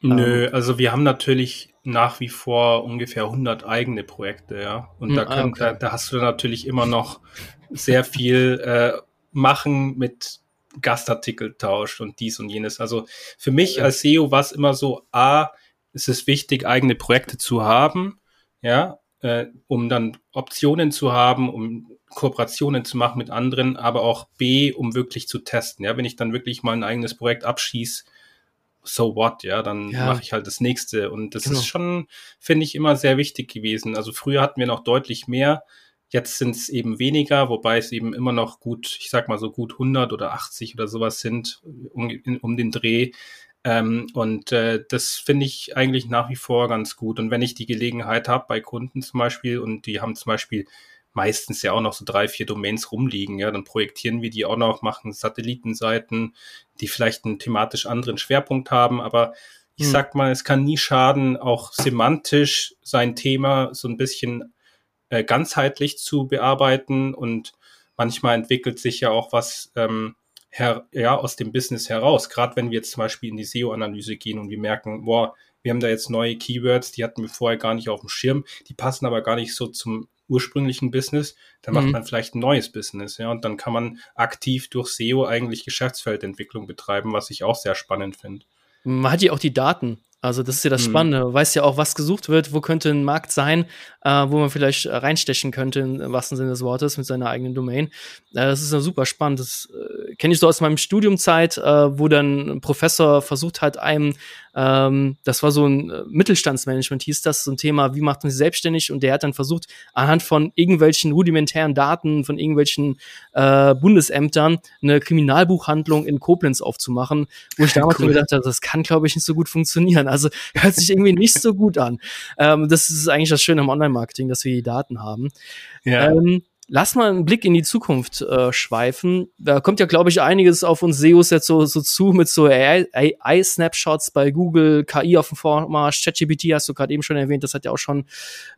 Nö, ähm, also wir haben natürlich nach wie vor ungefähr 100 eigene Projekte, ja. Und da, hm, ah, können, okay. da, da, hast du natürlich immer noch sehr viel äh, machen mit Gastartikeltausch und dies und jenes. Also für mich ja. als SEO war es immer so, A, ist es wichtig, eigene Projekte zu haben, ja, äh, um dann Optionen zu haben, um Kooperationen zu machen mit anderen, aber auch B, um wirklich zu testen. Ja, wenn ich dann wirklich mal ein eigenes Projekt abschieße, so what, ja, dann ja. mache ich halt das nächste. Und das genau. ist schon, finde ich, immer sehr wichtig gewesen. Also früher hatten wir noch deutlich mehr. Jetzt sind es eben weniger, wobei es eben immer noch gut, ich sag mal so gut 100 oder 80 oder sowas sind um, um den Dreh. Ähm, und äh, das finde ich eigentlich nach wie vor ganz gut. Und wenn ich die Gelegenheit habe bei Kunden zum Beispiel und die haben zum Beispiel meistens ja auch noch so drei, vier Domains rumliegen, ja, dann projektieren wir die auch noch, machen Satellitenseiten, die vielleicht einen thematisch anderen Schwerpunkt haben, aber ich hm. sag mal, es kann nie schaden, auch semantisch sein Thema so ein bisschen äh, ganzheitlich zu bearbeiten und manchmal entwickelt sich ja auch was ähm, her, ja, aus dem Business heraus. Gerade wenn wir jetzt zum Beispiel in die SEO-Analyse gehen und wir merken, boah, wir haben da jetzt neue Keywords, die hatten wir vorher gar nicht auf dem Schirm, die passen aber gar nicht so zum ursprünglichen Business, dann mhm. macht man vielleicht ein neues Business, ja, und dann kann man aktiv durch SEO eigentlich Geschäftsfeldentwicklung betreiben, was ich auch sehr spannend finde. Man hat ja auch die Daten. Also das ist ja das mhm. Spannende. Du weißt ja auch, was gesucht wird, wo könnte ein Markt sein, äh, wo man vielleicht äh, reinstechen könnte, im wahrsten Sinne des Wortes, mit seiner eigenen Domain. Äh, das ist ja super spannend. Das äh, kenne ich so aus meinem Studiumzeit, äh, wo dann ein Professor versucht hat, einem ähm, das war so ein äh, Mittelstandsmanagement, hieß das, so ein Thema, wie macht man sich selbstständig? Und der hat dann versucht, anhand von irgendwelchen rudimentären Daten von irgendwelchen äh, Bundesämtern eine Kriminalbuchhandlung in Koblenz aufzumachen, wo ich damals cool. gedacht habe, das kann, glaube ich, nicht so gut funktionieren. Also hört sich irgendwie nicht so gut an. Ähm, das ist eigentlich das Schöne am Online-Marketing, dass wir die Daten haben. Ja. Ähm, Lass mal einen Blick in die Zukunft äh, schweifen. Da kommt ja, glaube ich, einiges auf uns SEOs jetzt so, so zu mit so AI-Snapshots bei Google, KI auf dem Vormarsch, ChatGPT hast du gerade eben schon erwähnt, das hat ja auch schon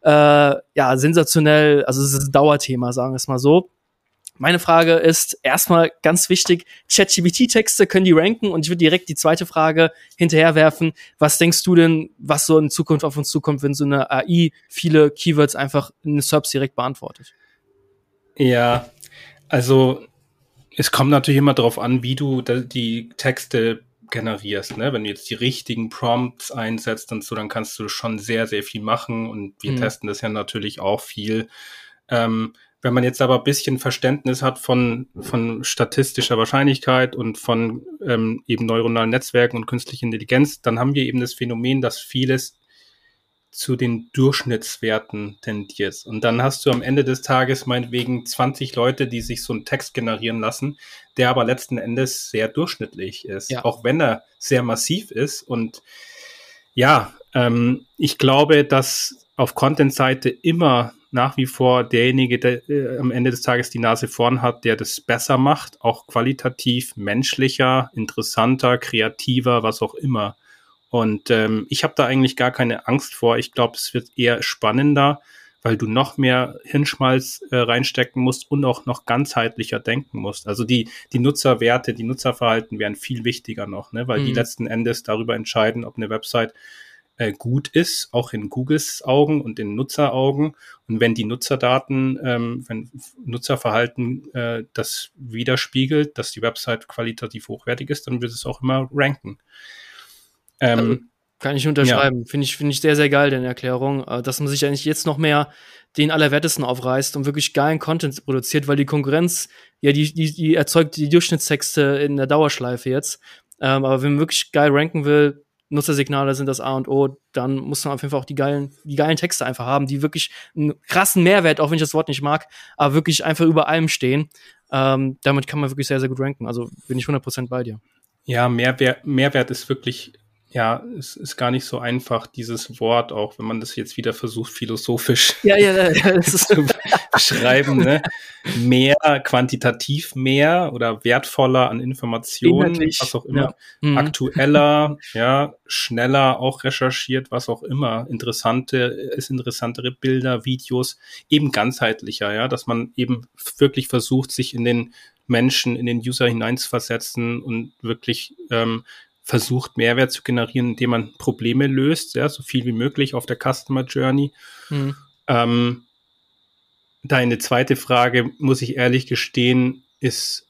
äh, ja sensationell, also es ist ein Dauerthema, sagen wir es mal so. Meine Frage ist erstmal ganz wichtig, ChatGPT-Texte können die ranken und ich würde direkt die zweite Frage hinterherwerfen. Was denkst du denn, was so in Zukunft auf uns zukommt, wenn so eine AI viele Keywords einfach in den SERPs direkt beantwortet? Ja, also es kommt natürlich immer darauf an, wie du die Texte generierst. Ne? Wenn du jetzt die richtigen Prompts einsetzt und so, dann kannst du schon sehr, sehr viel machen und wir mhm. testen das ja natürlich auch viel. Ähm, wenn man jetzt aber ein bisschen Verständnis hat von, von statistischer Wahrscheinlichkeit und von ähm, eben neuronalen Netzwerken und künstlicher Intelligenz, dann haben wir eben das Phänomen, dass vieles zu den Durchschnittswerten tendiert. Und dann hast du am Ende des Tages meinetwegen 20 Leute, die sich so einen Text generieren lassen, der aber letzten Endes sehr durchschnittlich ist, ja. auch wenn er sehr massiv ist. Und ja, ähm, ich glaube, dass auf Content-Seite immer nach wie vor derjenige, der äh, am Ende des Tages die Nase vorn hat, der das besser macht, auch qualitativ, menschlicher, interessanter, kreativer, was auch immer. Und ähm, ich habe da eigentlich gar keine Angst vor. Ich glaube, es wird eher spannender, weil du noch mehr Hirnschmalz äh, reinstecken musst und auch noch ganzheitlicher denken musst. Also die, die Nutzerwerte, die Nutzerverhalten wären viel wichtiger noch, ne? weil mhm. die letzten Endes darüber entscheiden, ob eine Website äh, gut ist, auch in Googles Augen und in Nutzeraugen. Und wenn die Nutzerdaten, ähm, wenn Nutzerverhalten äh, das widerspiegelt, dass die Website qualitativ hochwertig ist, dann wird es auch immer ranken. Ähm, also, kann ich unterschreiben. Ja. Finde ich, finde ich sehr, sehr geil, deine Erklärung, äh, dass man sich eigentlich jetzt noch mehr den Allerwertesten aufreißt und wirklich geilen Content produziert, weil die Konkurrenz, ja, die, die, die erzeugt die Durchschnittstexte in der Dauerschleife jetzt. Ähm, aber wenn man wirklich geil ranken will, Nutzersignale sind das A und O, dann muss man auf jeden Fall auch die geilen, die geilen Texte einfach haben, die wirklich einen krassen Mehrwert, auch wenn ich das Wort nicht mag, aber wirklich einfach über allem stehen. Ähm, damit kann man wirklich sehr, sehr gut ranken. Also bin ich 100% bei dir. Ja, Mehrwert, Mehrwert ist wirklich ja, es ist gar nicht so einfach, dieses Wort, auch wenn man das jetzt wieder versucht, philosophisch ja, ja, ja, zu beschreiben. Ne? Mehr, quantitativ mehr oder wertvoller an Informationen, Inhaltlich, was auch immer, mhm. aktueller, ja, schneller auch recherchiert, was auch immer, interessante, ist interessantere Bilder, Videos, eben ganzheitlicher, ja, dass man eben wirklich versucht, sich in den Menschen, in den User hineinzuversetzen und wirklich ähm, versucht, Mehrwert zu generieren, indem man Probleme löst, ja, so viel wie möglich auf der Customer Journey. Mhm. Ähm, deine zweite Frage, muss ich ehrlich gestehen, ist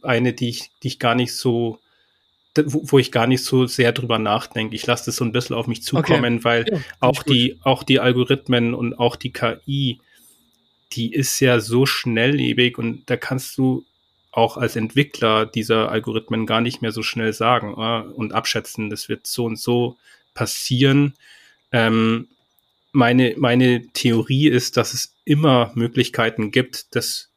eine, die ich, die ich gar nicht so, wo, ich gar nicht so sehr drüber nachdenke. Ich lasse das so ein bisschen auf mich zukommen, okay. weil ja, auch die, auch die Algorithmen und auch die KI, die ist ja so schnelllebig und da kannst du auch als Entwickler dieser Algorithmen gar nicht mehr so schnell sagen äh, und abschätzen, das wird so und so passieren. Ähm, meine, meine Theorie ist, dass es immer Möglichkeiten gibt, das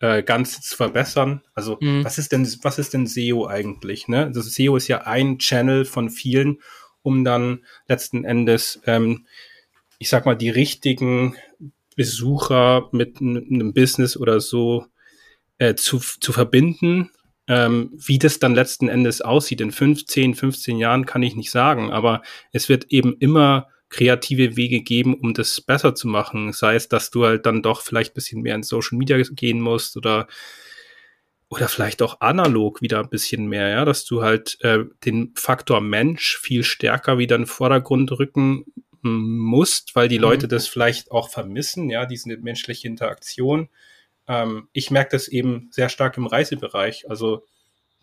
äh, Ganze zu verbessern. Also mhm. was ist denn, was ist denn SEO eigentlich? Ne? Das also SEO ist ja ein Channel von vielen, um dann letzten Endes, ähm, ich sag mal, die richtigen Besucher mit einem Business oder so äh, zu, zu verbinden. Ähm, wie das dann letzten Endes aussieht in 15, 15 Jahren, kann ich nicht sagen, aber es wird eben immer kreative Wege geben, um das besser zu machen. Sei es, dass du halt dann doch vielleicht ein bisschen mehr in Social Media gehen musst oder oder vielleicht auch analog wieder ein bisschen mehr, ja, dass du halt äh, den Faktor Mensch viel stärker wieder in den Vordergrund rücken musst, weil die mhm. Leute das vielleicht auch vermissen, ja, diese menschliche Interaktion. Ähm, ich merke das eben sehr stark im Reisebereich. Also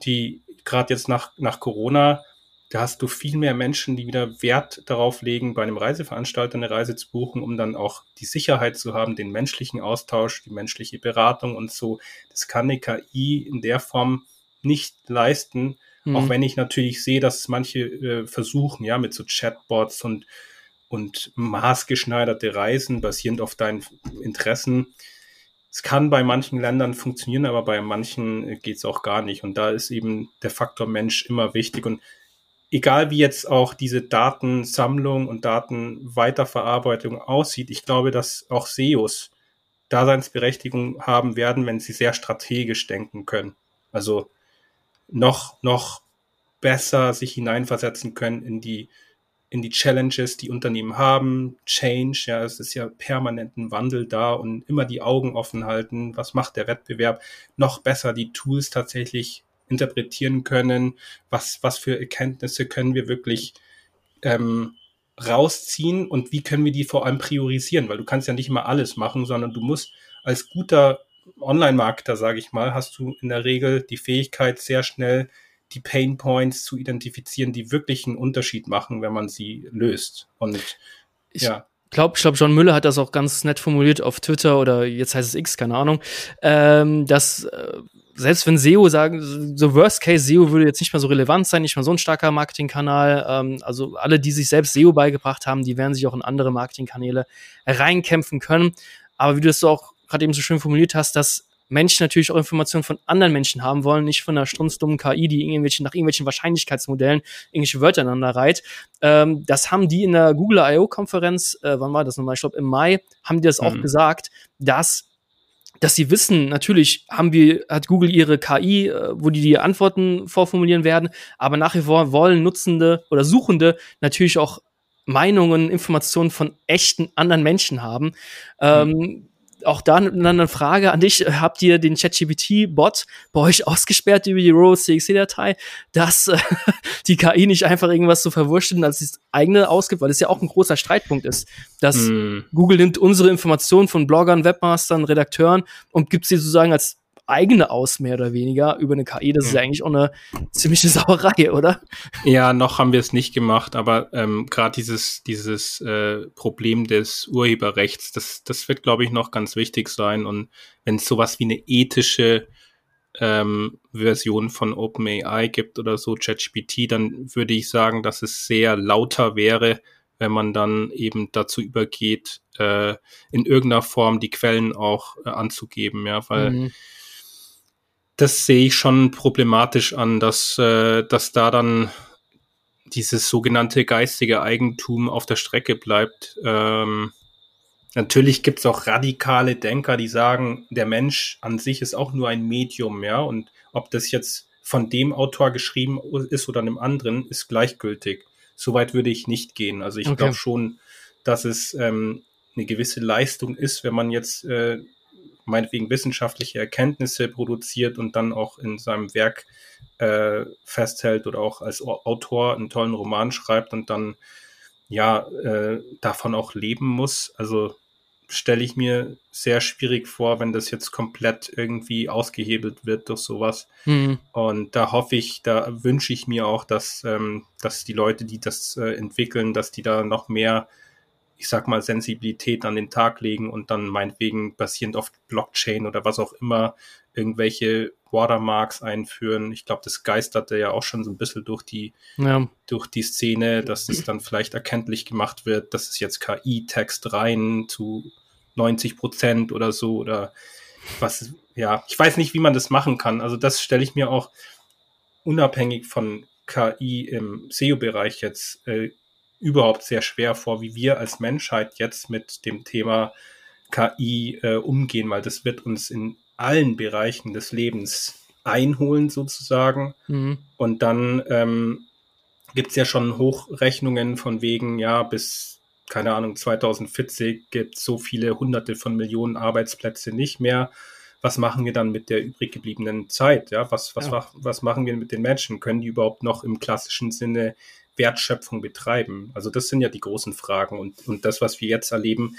die, gerade jetzt nach, nach Corona, da hast du viel mehr Menschen, die wieder Wert darauf legen, bei einem Reiseveranstalter eine Reise zu buchen, um dann auch die Sicherheit zu haben, den menschlichen Austausch, die menschliche Beratung und so. Das kann eine KI in der Form nicht leisten, mhm. auch wenn ich natürlich sehe, dass manche äh, versuchen, ja, mit so Chatbots und, und maßgeschneiderte Reisen basierend auf deinen Interessen es kann bei manchen Ländern funktionieren, aber bei manchen äh, geht es auch gar nicht. Und da ist eben der Faktor Mensch immer wichtig. Und egal wie jetzt auch diese Datensammlung und Datenweiterverarbeitung aussieht, ich glaube, dass auch SEOs Daseinsberechtigung haben werden, wenn sie sehr strategisch denken können. Also noch, noch besser sich hineinversetzen können in die in die Challenges, die Unternehmen haben, Change, ja, es ist ja permanent ein Wandel da und immer die Augen offen halten, was macht der Wettbewerb, noch besser die Tools tatsächlich interpretieren können, was, was für Erkenntnisse können wir wirklich ähm, rausziehen und wie können wir die vor allem priorisieren, weil du kannst ja nicht immer alles machen, sondern du musst als guter Online-Marketer, sage ich mal, hast du in der Regel die Fähigkeit, sehr schnell die Pain Points zu identifizieren, die wirklich einen Unterschied machen, wenn man sie löst. Und ich ja. Glaub, ich glaube, John Müller hat das auch ganz nett formuliert auf Twitter oder jetzt heißt es X, keine Ahnung, ähm, dass äh, selbst wenn SEO sagen, so Worst Case SEO würde jetzt nicht mehr so relevant sein, nicht mehr so ein starker Marketingkanal. Ähm, also alle, die sich selbst SEO beigebracht haben, die werden sich auch in andere Marketingkanäle reinkämpfen können. Aber wie du es so auch gerade eben so schön formuliert hast, dass Menschen natürlich auch Informationen von anderen Menschen haben wollen, nicht von einer strunzdummen KI, die irgendwelche, nach irgendwelchen Wahrscheinlichkeitsmodellen irgendwelche Wörter aneinander reiht. Ähm, das haben die in der Google I.O.-Konferenz, äh, wann war das nochmal? Ich glaube, im Mai haben die das mhm. auch gesagt, dass dass sie wissen, natürlich haben wir, hat Google ihre KI, äh, wo die die Antworten vorformulieren werden, aber nach wie vor wollen Nutzende oder Suchende natürlich auch Meinungen, Informationen von echten anderen Menschen haben. Ähm, mhm auch da eine Frage an dich. Habt ihr den ChatGPT-Bot bei euch ausgesperrt über die RAW-CXC-Datei, dass äh, die KI nicht einfach irgendwas so verwurschtelt als das eigene ausgibt, weil es ja auch ein großer Streitpunkt ist, dass mm. Google nimmt unsere Informationen von Bloggern, Webmastern, Redakteuren und gibt sie sozusagen als eigene aus, mehr oder weniger, über eine KI. Das ist ja eigentlich auch eine ziemliche Sauerei, oder? Ja, noch haben wir es nicht gemacht, aber ähm, gerade dieses, dieses äh, Problem des Urheberrechts, das, das wird, glaube ich, noch ganz wichtig sein. Und wenn es sowas wie eine ethische ähm, Version von OpenAI gibt oder so, ChatGPT, dann würde ich sagen, dass es sehr lauter wäre, wenn man dann eben dazu übergeht, äh, in irgendeiner Form die Quellen auch äh, anzugeben, ja, weil mhm das sehe ich schon problematisch an, dass, äh, dass da dann dieses sogenannte geistige Eigentum auf der Strecke bleibt. Ähm, natürlich gibt es auch radikale Denker, die sagen, der Mensch an sich ist auch nur ein Medium, ja, und ob das jetzt von dem Autor geschrieben ist oder einem anderen, ist gleichgültig. Soweit würde ich nicht gehen. Also ich okay. glaube schon, dass es ähm, eine gewisse Leistung ist, wenn man jetzt äh, meinetwegen wissenschaftliche Erkenntnisse produziert und dann auch in seinem Werk äh, festhält oder auch als Autor einen tollen Roman schreibt und dann ja äh, davon auch leben muss. Also stelle ich mir sehr schwierig vor, wenn das jetzt komplett irgendwie ausgehebelt wird durch sowas. Mhm. Und da hoffe ich, da wünsche ich mir auch, dass, ähm, dass die Leute, die das äh, entwickeln, dass die da noch mehr ich sag mal, Sensibilität an den Tag legen und dann meinetwegen basierend auf Blockchain oder was auch immer irgendwelche Watermarks einführen. Ich glaube, das geisterte ja auch schon so ein bisschen durch die, ja. durch die Szene, dass es dann vielleicht erkenntlich gemacht wird, dass es jetzt KI-Text rein zu 90 Prozent oder so oder was, ja, ich weiß nicht, wie man das machen kann. Also das stelle ich mir auch unabhängig von KI im SEO-Bereich jetzt äh, überhaupt sehr schwer vor, wie wir als Menschheit jetzt mit dem Thema KI äh, umgehen, weil das wird uns in allen Bereichen des Lebens einholen sozusagen. Mhm. Und dann ähm, gibt es ja schon Hochrechnungen von wegen, ja, bis, keine Ahnung, 2040 gibt es so viele hunderte von Millionen Arbeitsplätze nicht mehr. Was machen wir dann mit der übrig gebliebenen Zeit? Ja, was, was, ja. was machen wir mit den Menschen? Können die überhaupt noch im klassischen Sinne Wertschöpfung betreiben? Also das sind ja die großen Fragen und, und das, was wir jetzt erleben,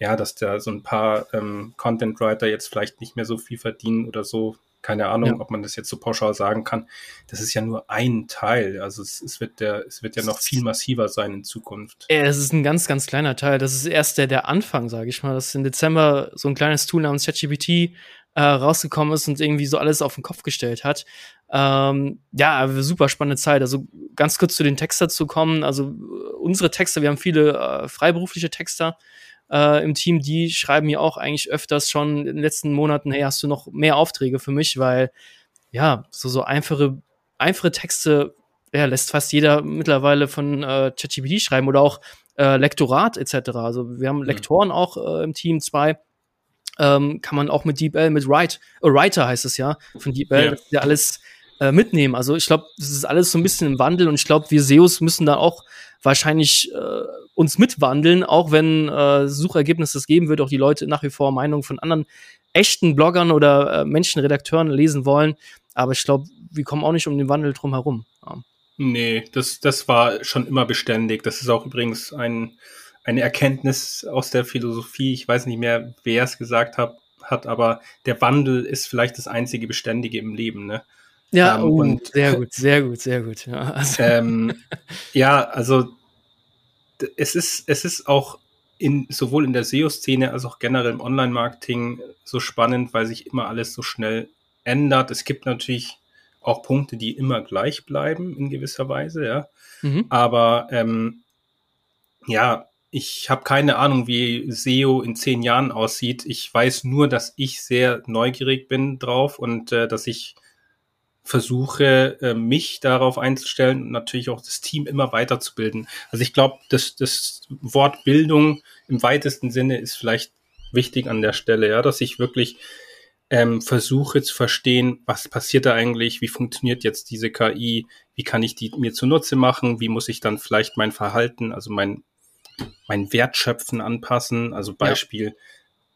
ja, dass da so ein paar ähm, Content Writer jetzt vielleicht nicht mehr so viel verdienen oder so. Keine Ahnung, ja. ob man das jetzt so pauschal sagen kann. Das ist ja nur ein Teil. Also es, es, wird der, es wird ja noch viel massiver sein in Zukunft. Ja, es ist ein ganz, ganz kleiner Teil. Das ist erst der, der Anfang, sage ich mal. Dass im Dezember so ein kleines Tool namens ChatGPT äh, rausgekommen ist und irgendwie so alles auf den Kopf gestellt hat. Ähm, ja, super spannende Zeit. Also ganz kurz zu den Texter zu kommen. Also unsere Texter, wir haben viele äh, freiberufliche Texter äh, im Team, die schreiben mir auch eigentlich öfters schon in den letzten Monaten, hey, hast du noch mehr Aufträge für mich? Weil ja, so, so einfache, einfache Texte ja, lässt fast jeder mittlerweile von äh, ChatGPT schreiben oder auch äh, Lektorat etc. Also wir haben mhm. Lektoren mhm. auch äh, im Team, zwei, ähm, kann man auch mit DeepL, mit Write, äh, Writer heißt es ja, von DeepL, ja. alles äh, mitnehmen. Also ich glaube, das ist alles so ein bisschen im Wandel und ich glaube, wir SEOs müssen da auch wahrscheinlich äh, uns mitwandeln, auch wenn äh, Suchergebnisse es geben wird, auch die Leute nach wie vor Meinungen von anderen echten Bloggern oder äh, Menschenredakteuren lesen wollen. Aber ich glaube, wir kommen auch nicht um den Wandel drum herum. Ja. Nee, das, das war schon immer beständig. Das ist auch übrigens ein eine Erkenntnis aus der Philosophie. Ich weiß nicht mehr, wer es gesagt hat, hat, aber der Wandel ist vielleicht das einzige Beständige im Leben. Ne? Ja, ähm, oh, und, sehr gut, sehr gut, sehr gut. Ja, also, ähm, ja, also es ist, es ist auch in, sowohl in der SEO-Szene als auch generell im Online-Marketing so spannend, weil sich immer alles so schnell ändert. Es gibt natürlich auch Punkte, die immer gleich bleiben in gewisser Weise, ja. Mhm. Aber ähm, ja, ich habe keine Ahnung, wie SEO in zehn Jahren aussieht. Ich weiß nur, dass ich sehr neugierig bin drauf und äh, dass ich versuche, äh, mich darauf einzustellen und natürlich auch das Team immer weiterzubilden. Also ich glaube, das, das Wort Bildung im weitesten Sinne ist vielleicht wichtig an der Stelle, ja, dass ich wirklich ähm, versuche zu verstehen, was passiert da eigentlich, wie funktioniert jetzt diese KI, wie kann ich die mir zunutze machen, wie muss ich dann vielleicht mein Verhalten, also mein, mein Wertschöpfen anpassen. Also Beispiel, ja.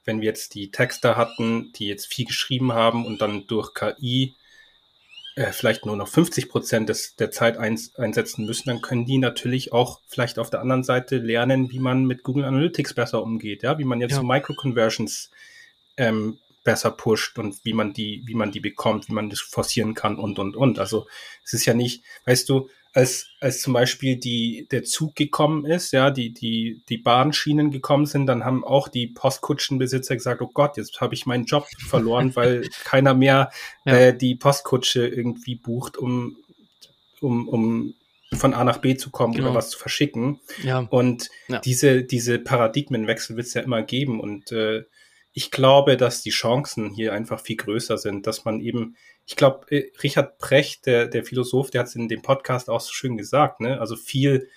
wenn wir jetzt die Texter hatten, die jetzt viel geschrieben haben und dann durch KI äh, vielleicht nur noch 50 Prozent des, der Zeit eins, einsetzen müssen, dann können die natürlich auch vielleicht auf der anderen Seite lernen, wie man mit Google Analytics besser umgeht, ja, wie man jetzt ja. so Microconversions ähm, besser pusht und wie man die, wie man die bekommt, wie man das forcieren kann und und und. Also es ist ja nicht, weißt du, als, als zum Beispiel die, der Zug gekommen ist, ja, die, die, die Bahnschienen gekommen sind, dann haben auch die Postkutschenbesitzer gesagt, oh Gott, jetzt habe ich meinen Job verloren, weil keiner mehr ja. äh, die Postkutsche irgendwie bucht, um, um, um von A nach B zu kommen genau. oder was zu verschicken. Ja. Und ja. diese, diese Paradigmenwechsel wird es ja immer geben. Und äh, ich glaube, dass die Chancen hier einfach viel größer sind, dass man eben, ich glaube, äh, Richard Precht, der, der Philosoph, der hat es in dem Podcast auch so schön gesagt, ne? Also viel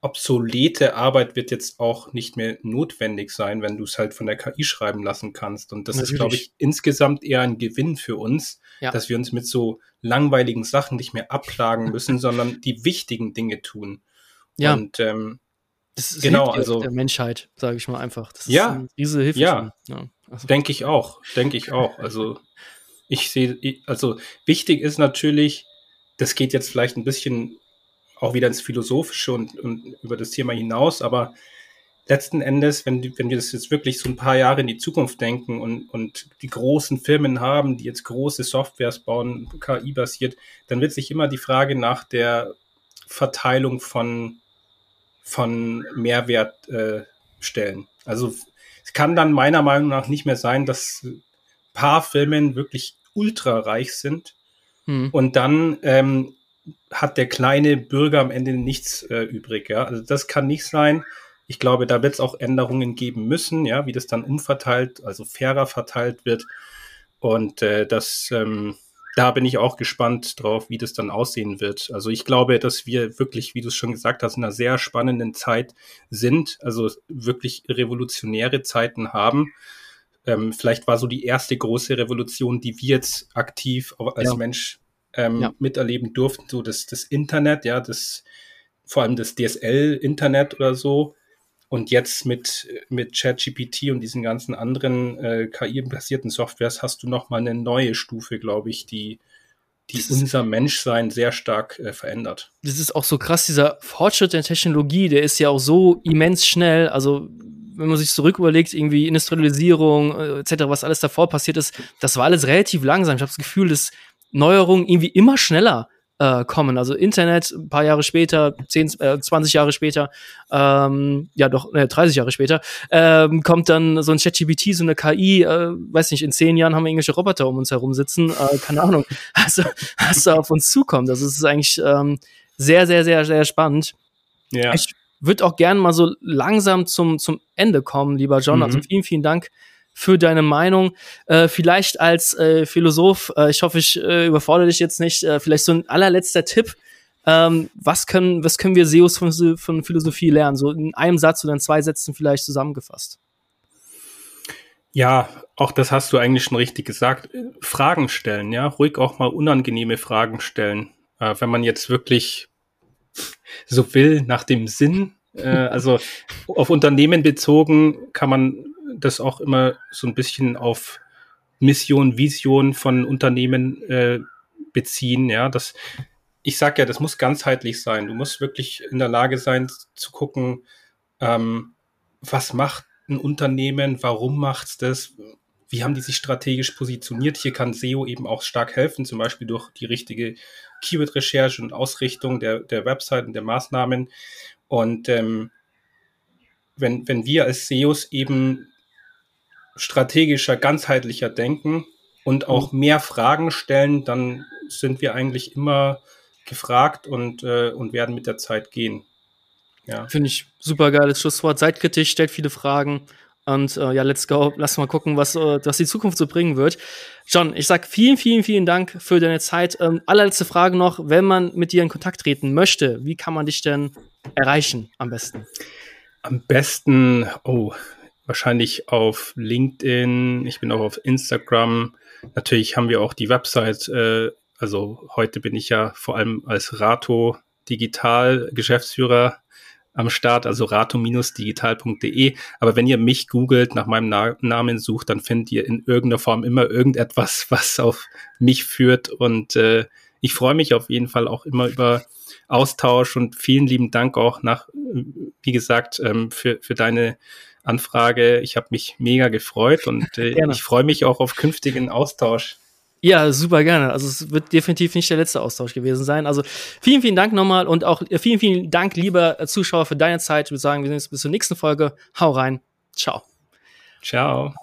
obsolete Arbeit wird jetzt auch nicht mehr notwendig sein, wenn du es halt von der KI schreiben lassen kannst. Und das Natürlich. ist, glaube ich, insgesamt eher ein Gewinn für uns, ja. dass wir uns mit so langweiligen Sachen nicht mehr abklagen müssen, sondern die wichtigen Dinge tun. Ja. Und ähm, das ist genau, also der Menschheit, sage ich mal einfach. Das ja, ist diese Hilfe. Ja, ja also. denke ich auch, denke ich auch. Also ich sehe, also wichtig ist natürlich, das geht jetzt vielleicht ein bisschen auch wieder ins Philosophische und, und über das Thema hinaus, aber letzten Endes, wenn, wenn wir das jetzt wirklich so ein paar Jahre in die Zukunft denken und, und die großen Firmen haben, die jetzt große Softwares bauen, KI-basiert, dann wird sich immer die Frage nach der Verteilung von von Mehrwert äh, stellen. Also es kann dann meiner Meinung nach nicht mehr sein, dass paar Firmen wirklich ultra reich sind hm. und dann ähm, hat der kleine Bürger am Ende nichts äh, übrig. Ja? Also das kann nicht sein. Ich glaube, da wird es auch Änderungen geben müssen, ja, wie das dann umverteilt, also fairer verteilt wird. Und äh, das ähm, da bin ich auch gespannt drauf, wie das dann aussehen wird. Also ich glaube, dass wir wirklich, wie du es schon gesagt hast, in einer sehr spannenden Zeit sind, also wirklich revolutionäre Zeiten haben. Ähm, vielleicht war so die erste große Revolution, die wir jetzt aktiv als ja. Mensch ähm, ja. miterleben durften, so das, das Internet, ja, das vor allem das DSL-Internet oder so. Und jetzt mit, mit ChatGPT und diesen ganzen anderen äh, KI-basierten Softwares hast du nochmal eine neue Stufe, glaube ich, die, die unser Menschsein sehr stark äh, verändert. Das ist auch so krass, dieser Fortschritt der Technologie, der ist ja auch so immens schnell. Also, wenn man sich zurück überlegt, irgendwie Industrialisierung äh, etc., was alles davor passiert ist, das war alles relativ langsam. Ich habe das Gefühl, dass Neuerungen irgendwie immer schneller äh, kommen. Also Internet ein paar Jahre später, 10, äh, 20 Jahre später, ähm, ja doch, äh, 30 Jahre später, ähm, kommt dann so ein ChatGPT, so eine KI, äh, weiß nicht, in zehn Jahren haben wir irgendwelche Roboter um uns herum sitzen, äh, keine Ahnung, also, was da auf uns zukommt. Also es ist eigentlich ähm, sehr, sehr, sehr, sehr spannend. Ja. Ich würde auch gerne mal so langsam zum, zum Ende kommen, lieber John. Also mhm. Also vielen, vielen Dank für deine Meinung. Äh, vielleicht als äh, Philosoph, äh, ich hoffe, ich äh, überfordere dich jetzt nicht, äh, vielleicht so ein allerletzter Tipp. Ähm, was können, was können wir SEOs von, von Philosophie lernen? So in einem Satz oder in zwei Sätzen vielleicht zusammengefasst. Ja, auch das hast du eigentlich schon richtig gesagt. Fragen stellen, ja, ruhig auch mal unangenehme Fragen stellen. Äh, wenn man jetzt wirklich so will, nach dem Sinn, äh, also auf Unternehmen bezogen, kann man das auch immer so ein bisschen auf Mission, Vision von Unternehmen äh, beziehen. Ja, das, ich sag ja, das muss ganzheitlich sein. Du musst wirklich in der Lage sein zu gucken, ähm, was macht ein Unternehmen, warum macht's das, wie haben die sich strategisch positioniert. Hier kann SEO eben auch stark helfen, zum Beispiel durch die richtige Keyword-Recherche und Ausrichtung der, der Website und der Maßnahmen. Und ähm, wenn, wenn wir als SEOs eben strategischer, ganzheitlicher denken und auch mhm. mehr Fragen stellen, dann sind wir eigentlich immer gefragt und, äh, und werden mit der Zeit gehen. Ja. Finde ich super geiles Schlusswort. Seid kritisch, stellt viele Fragen. Und äh, ja, let's go. Lass mal gucken, was, äh, was die Zukunft so bringen wird. John, ich sag vielen, vielen, vielen Dank für deine Zeit. Ähm, allerletzte Frage noch. Wenn man mit dir in Kontakt treten möchte, wie kann man dich denn erreichen am besten? Am besten, oh, wahrscheinlich auf LinkedIn, ich bin auch auf Instagram. Natürlich haben wir auch die Website, äh, also heute bin ich ja vor allem als Rato Digital Geschäftsführer am Start, also rato-digital.de. Aber wenn ihr mich googelt, nach meinem Na Namen sucht, dann findet ihr in irgendeiner Form immer irgendetwas, was auf mich führt. Und äh, ich freue mich auf jeden Fall auch immer über Austausch und vielen lieben Dank auch nach, wie gesagt, ähm, für, für deine Anfrage. Ich habe mich mega gefreut und äh, ich freue mich auch auf künftigen Austausch. Ja, super gerne. Also es wird definitiv nicht der letzte Austausch gewesen sein. Also vielen, vielen Dank nochmal und auch äh, vielen, vielen Dank, lieber Zuschauer, für deine Zeit. Ich würde sagen, wir sehen uns bis zur nächsten Folge. Hau rein. Ciao. Ciao.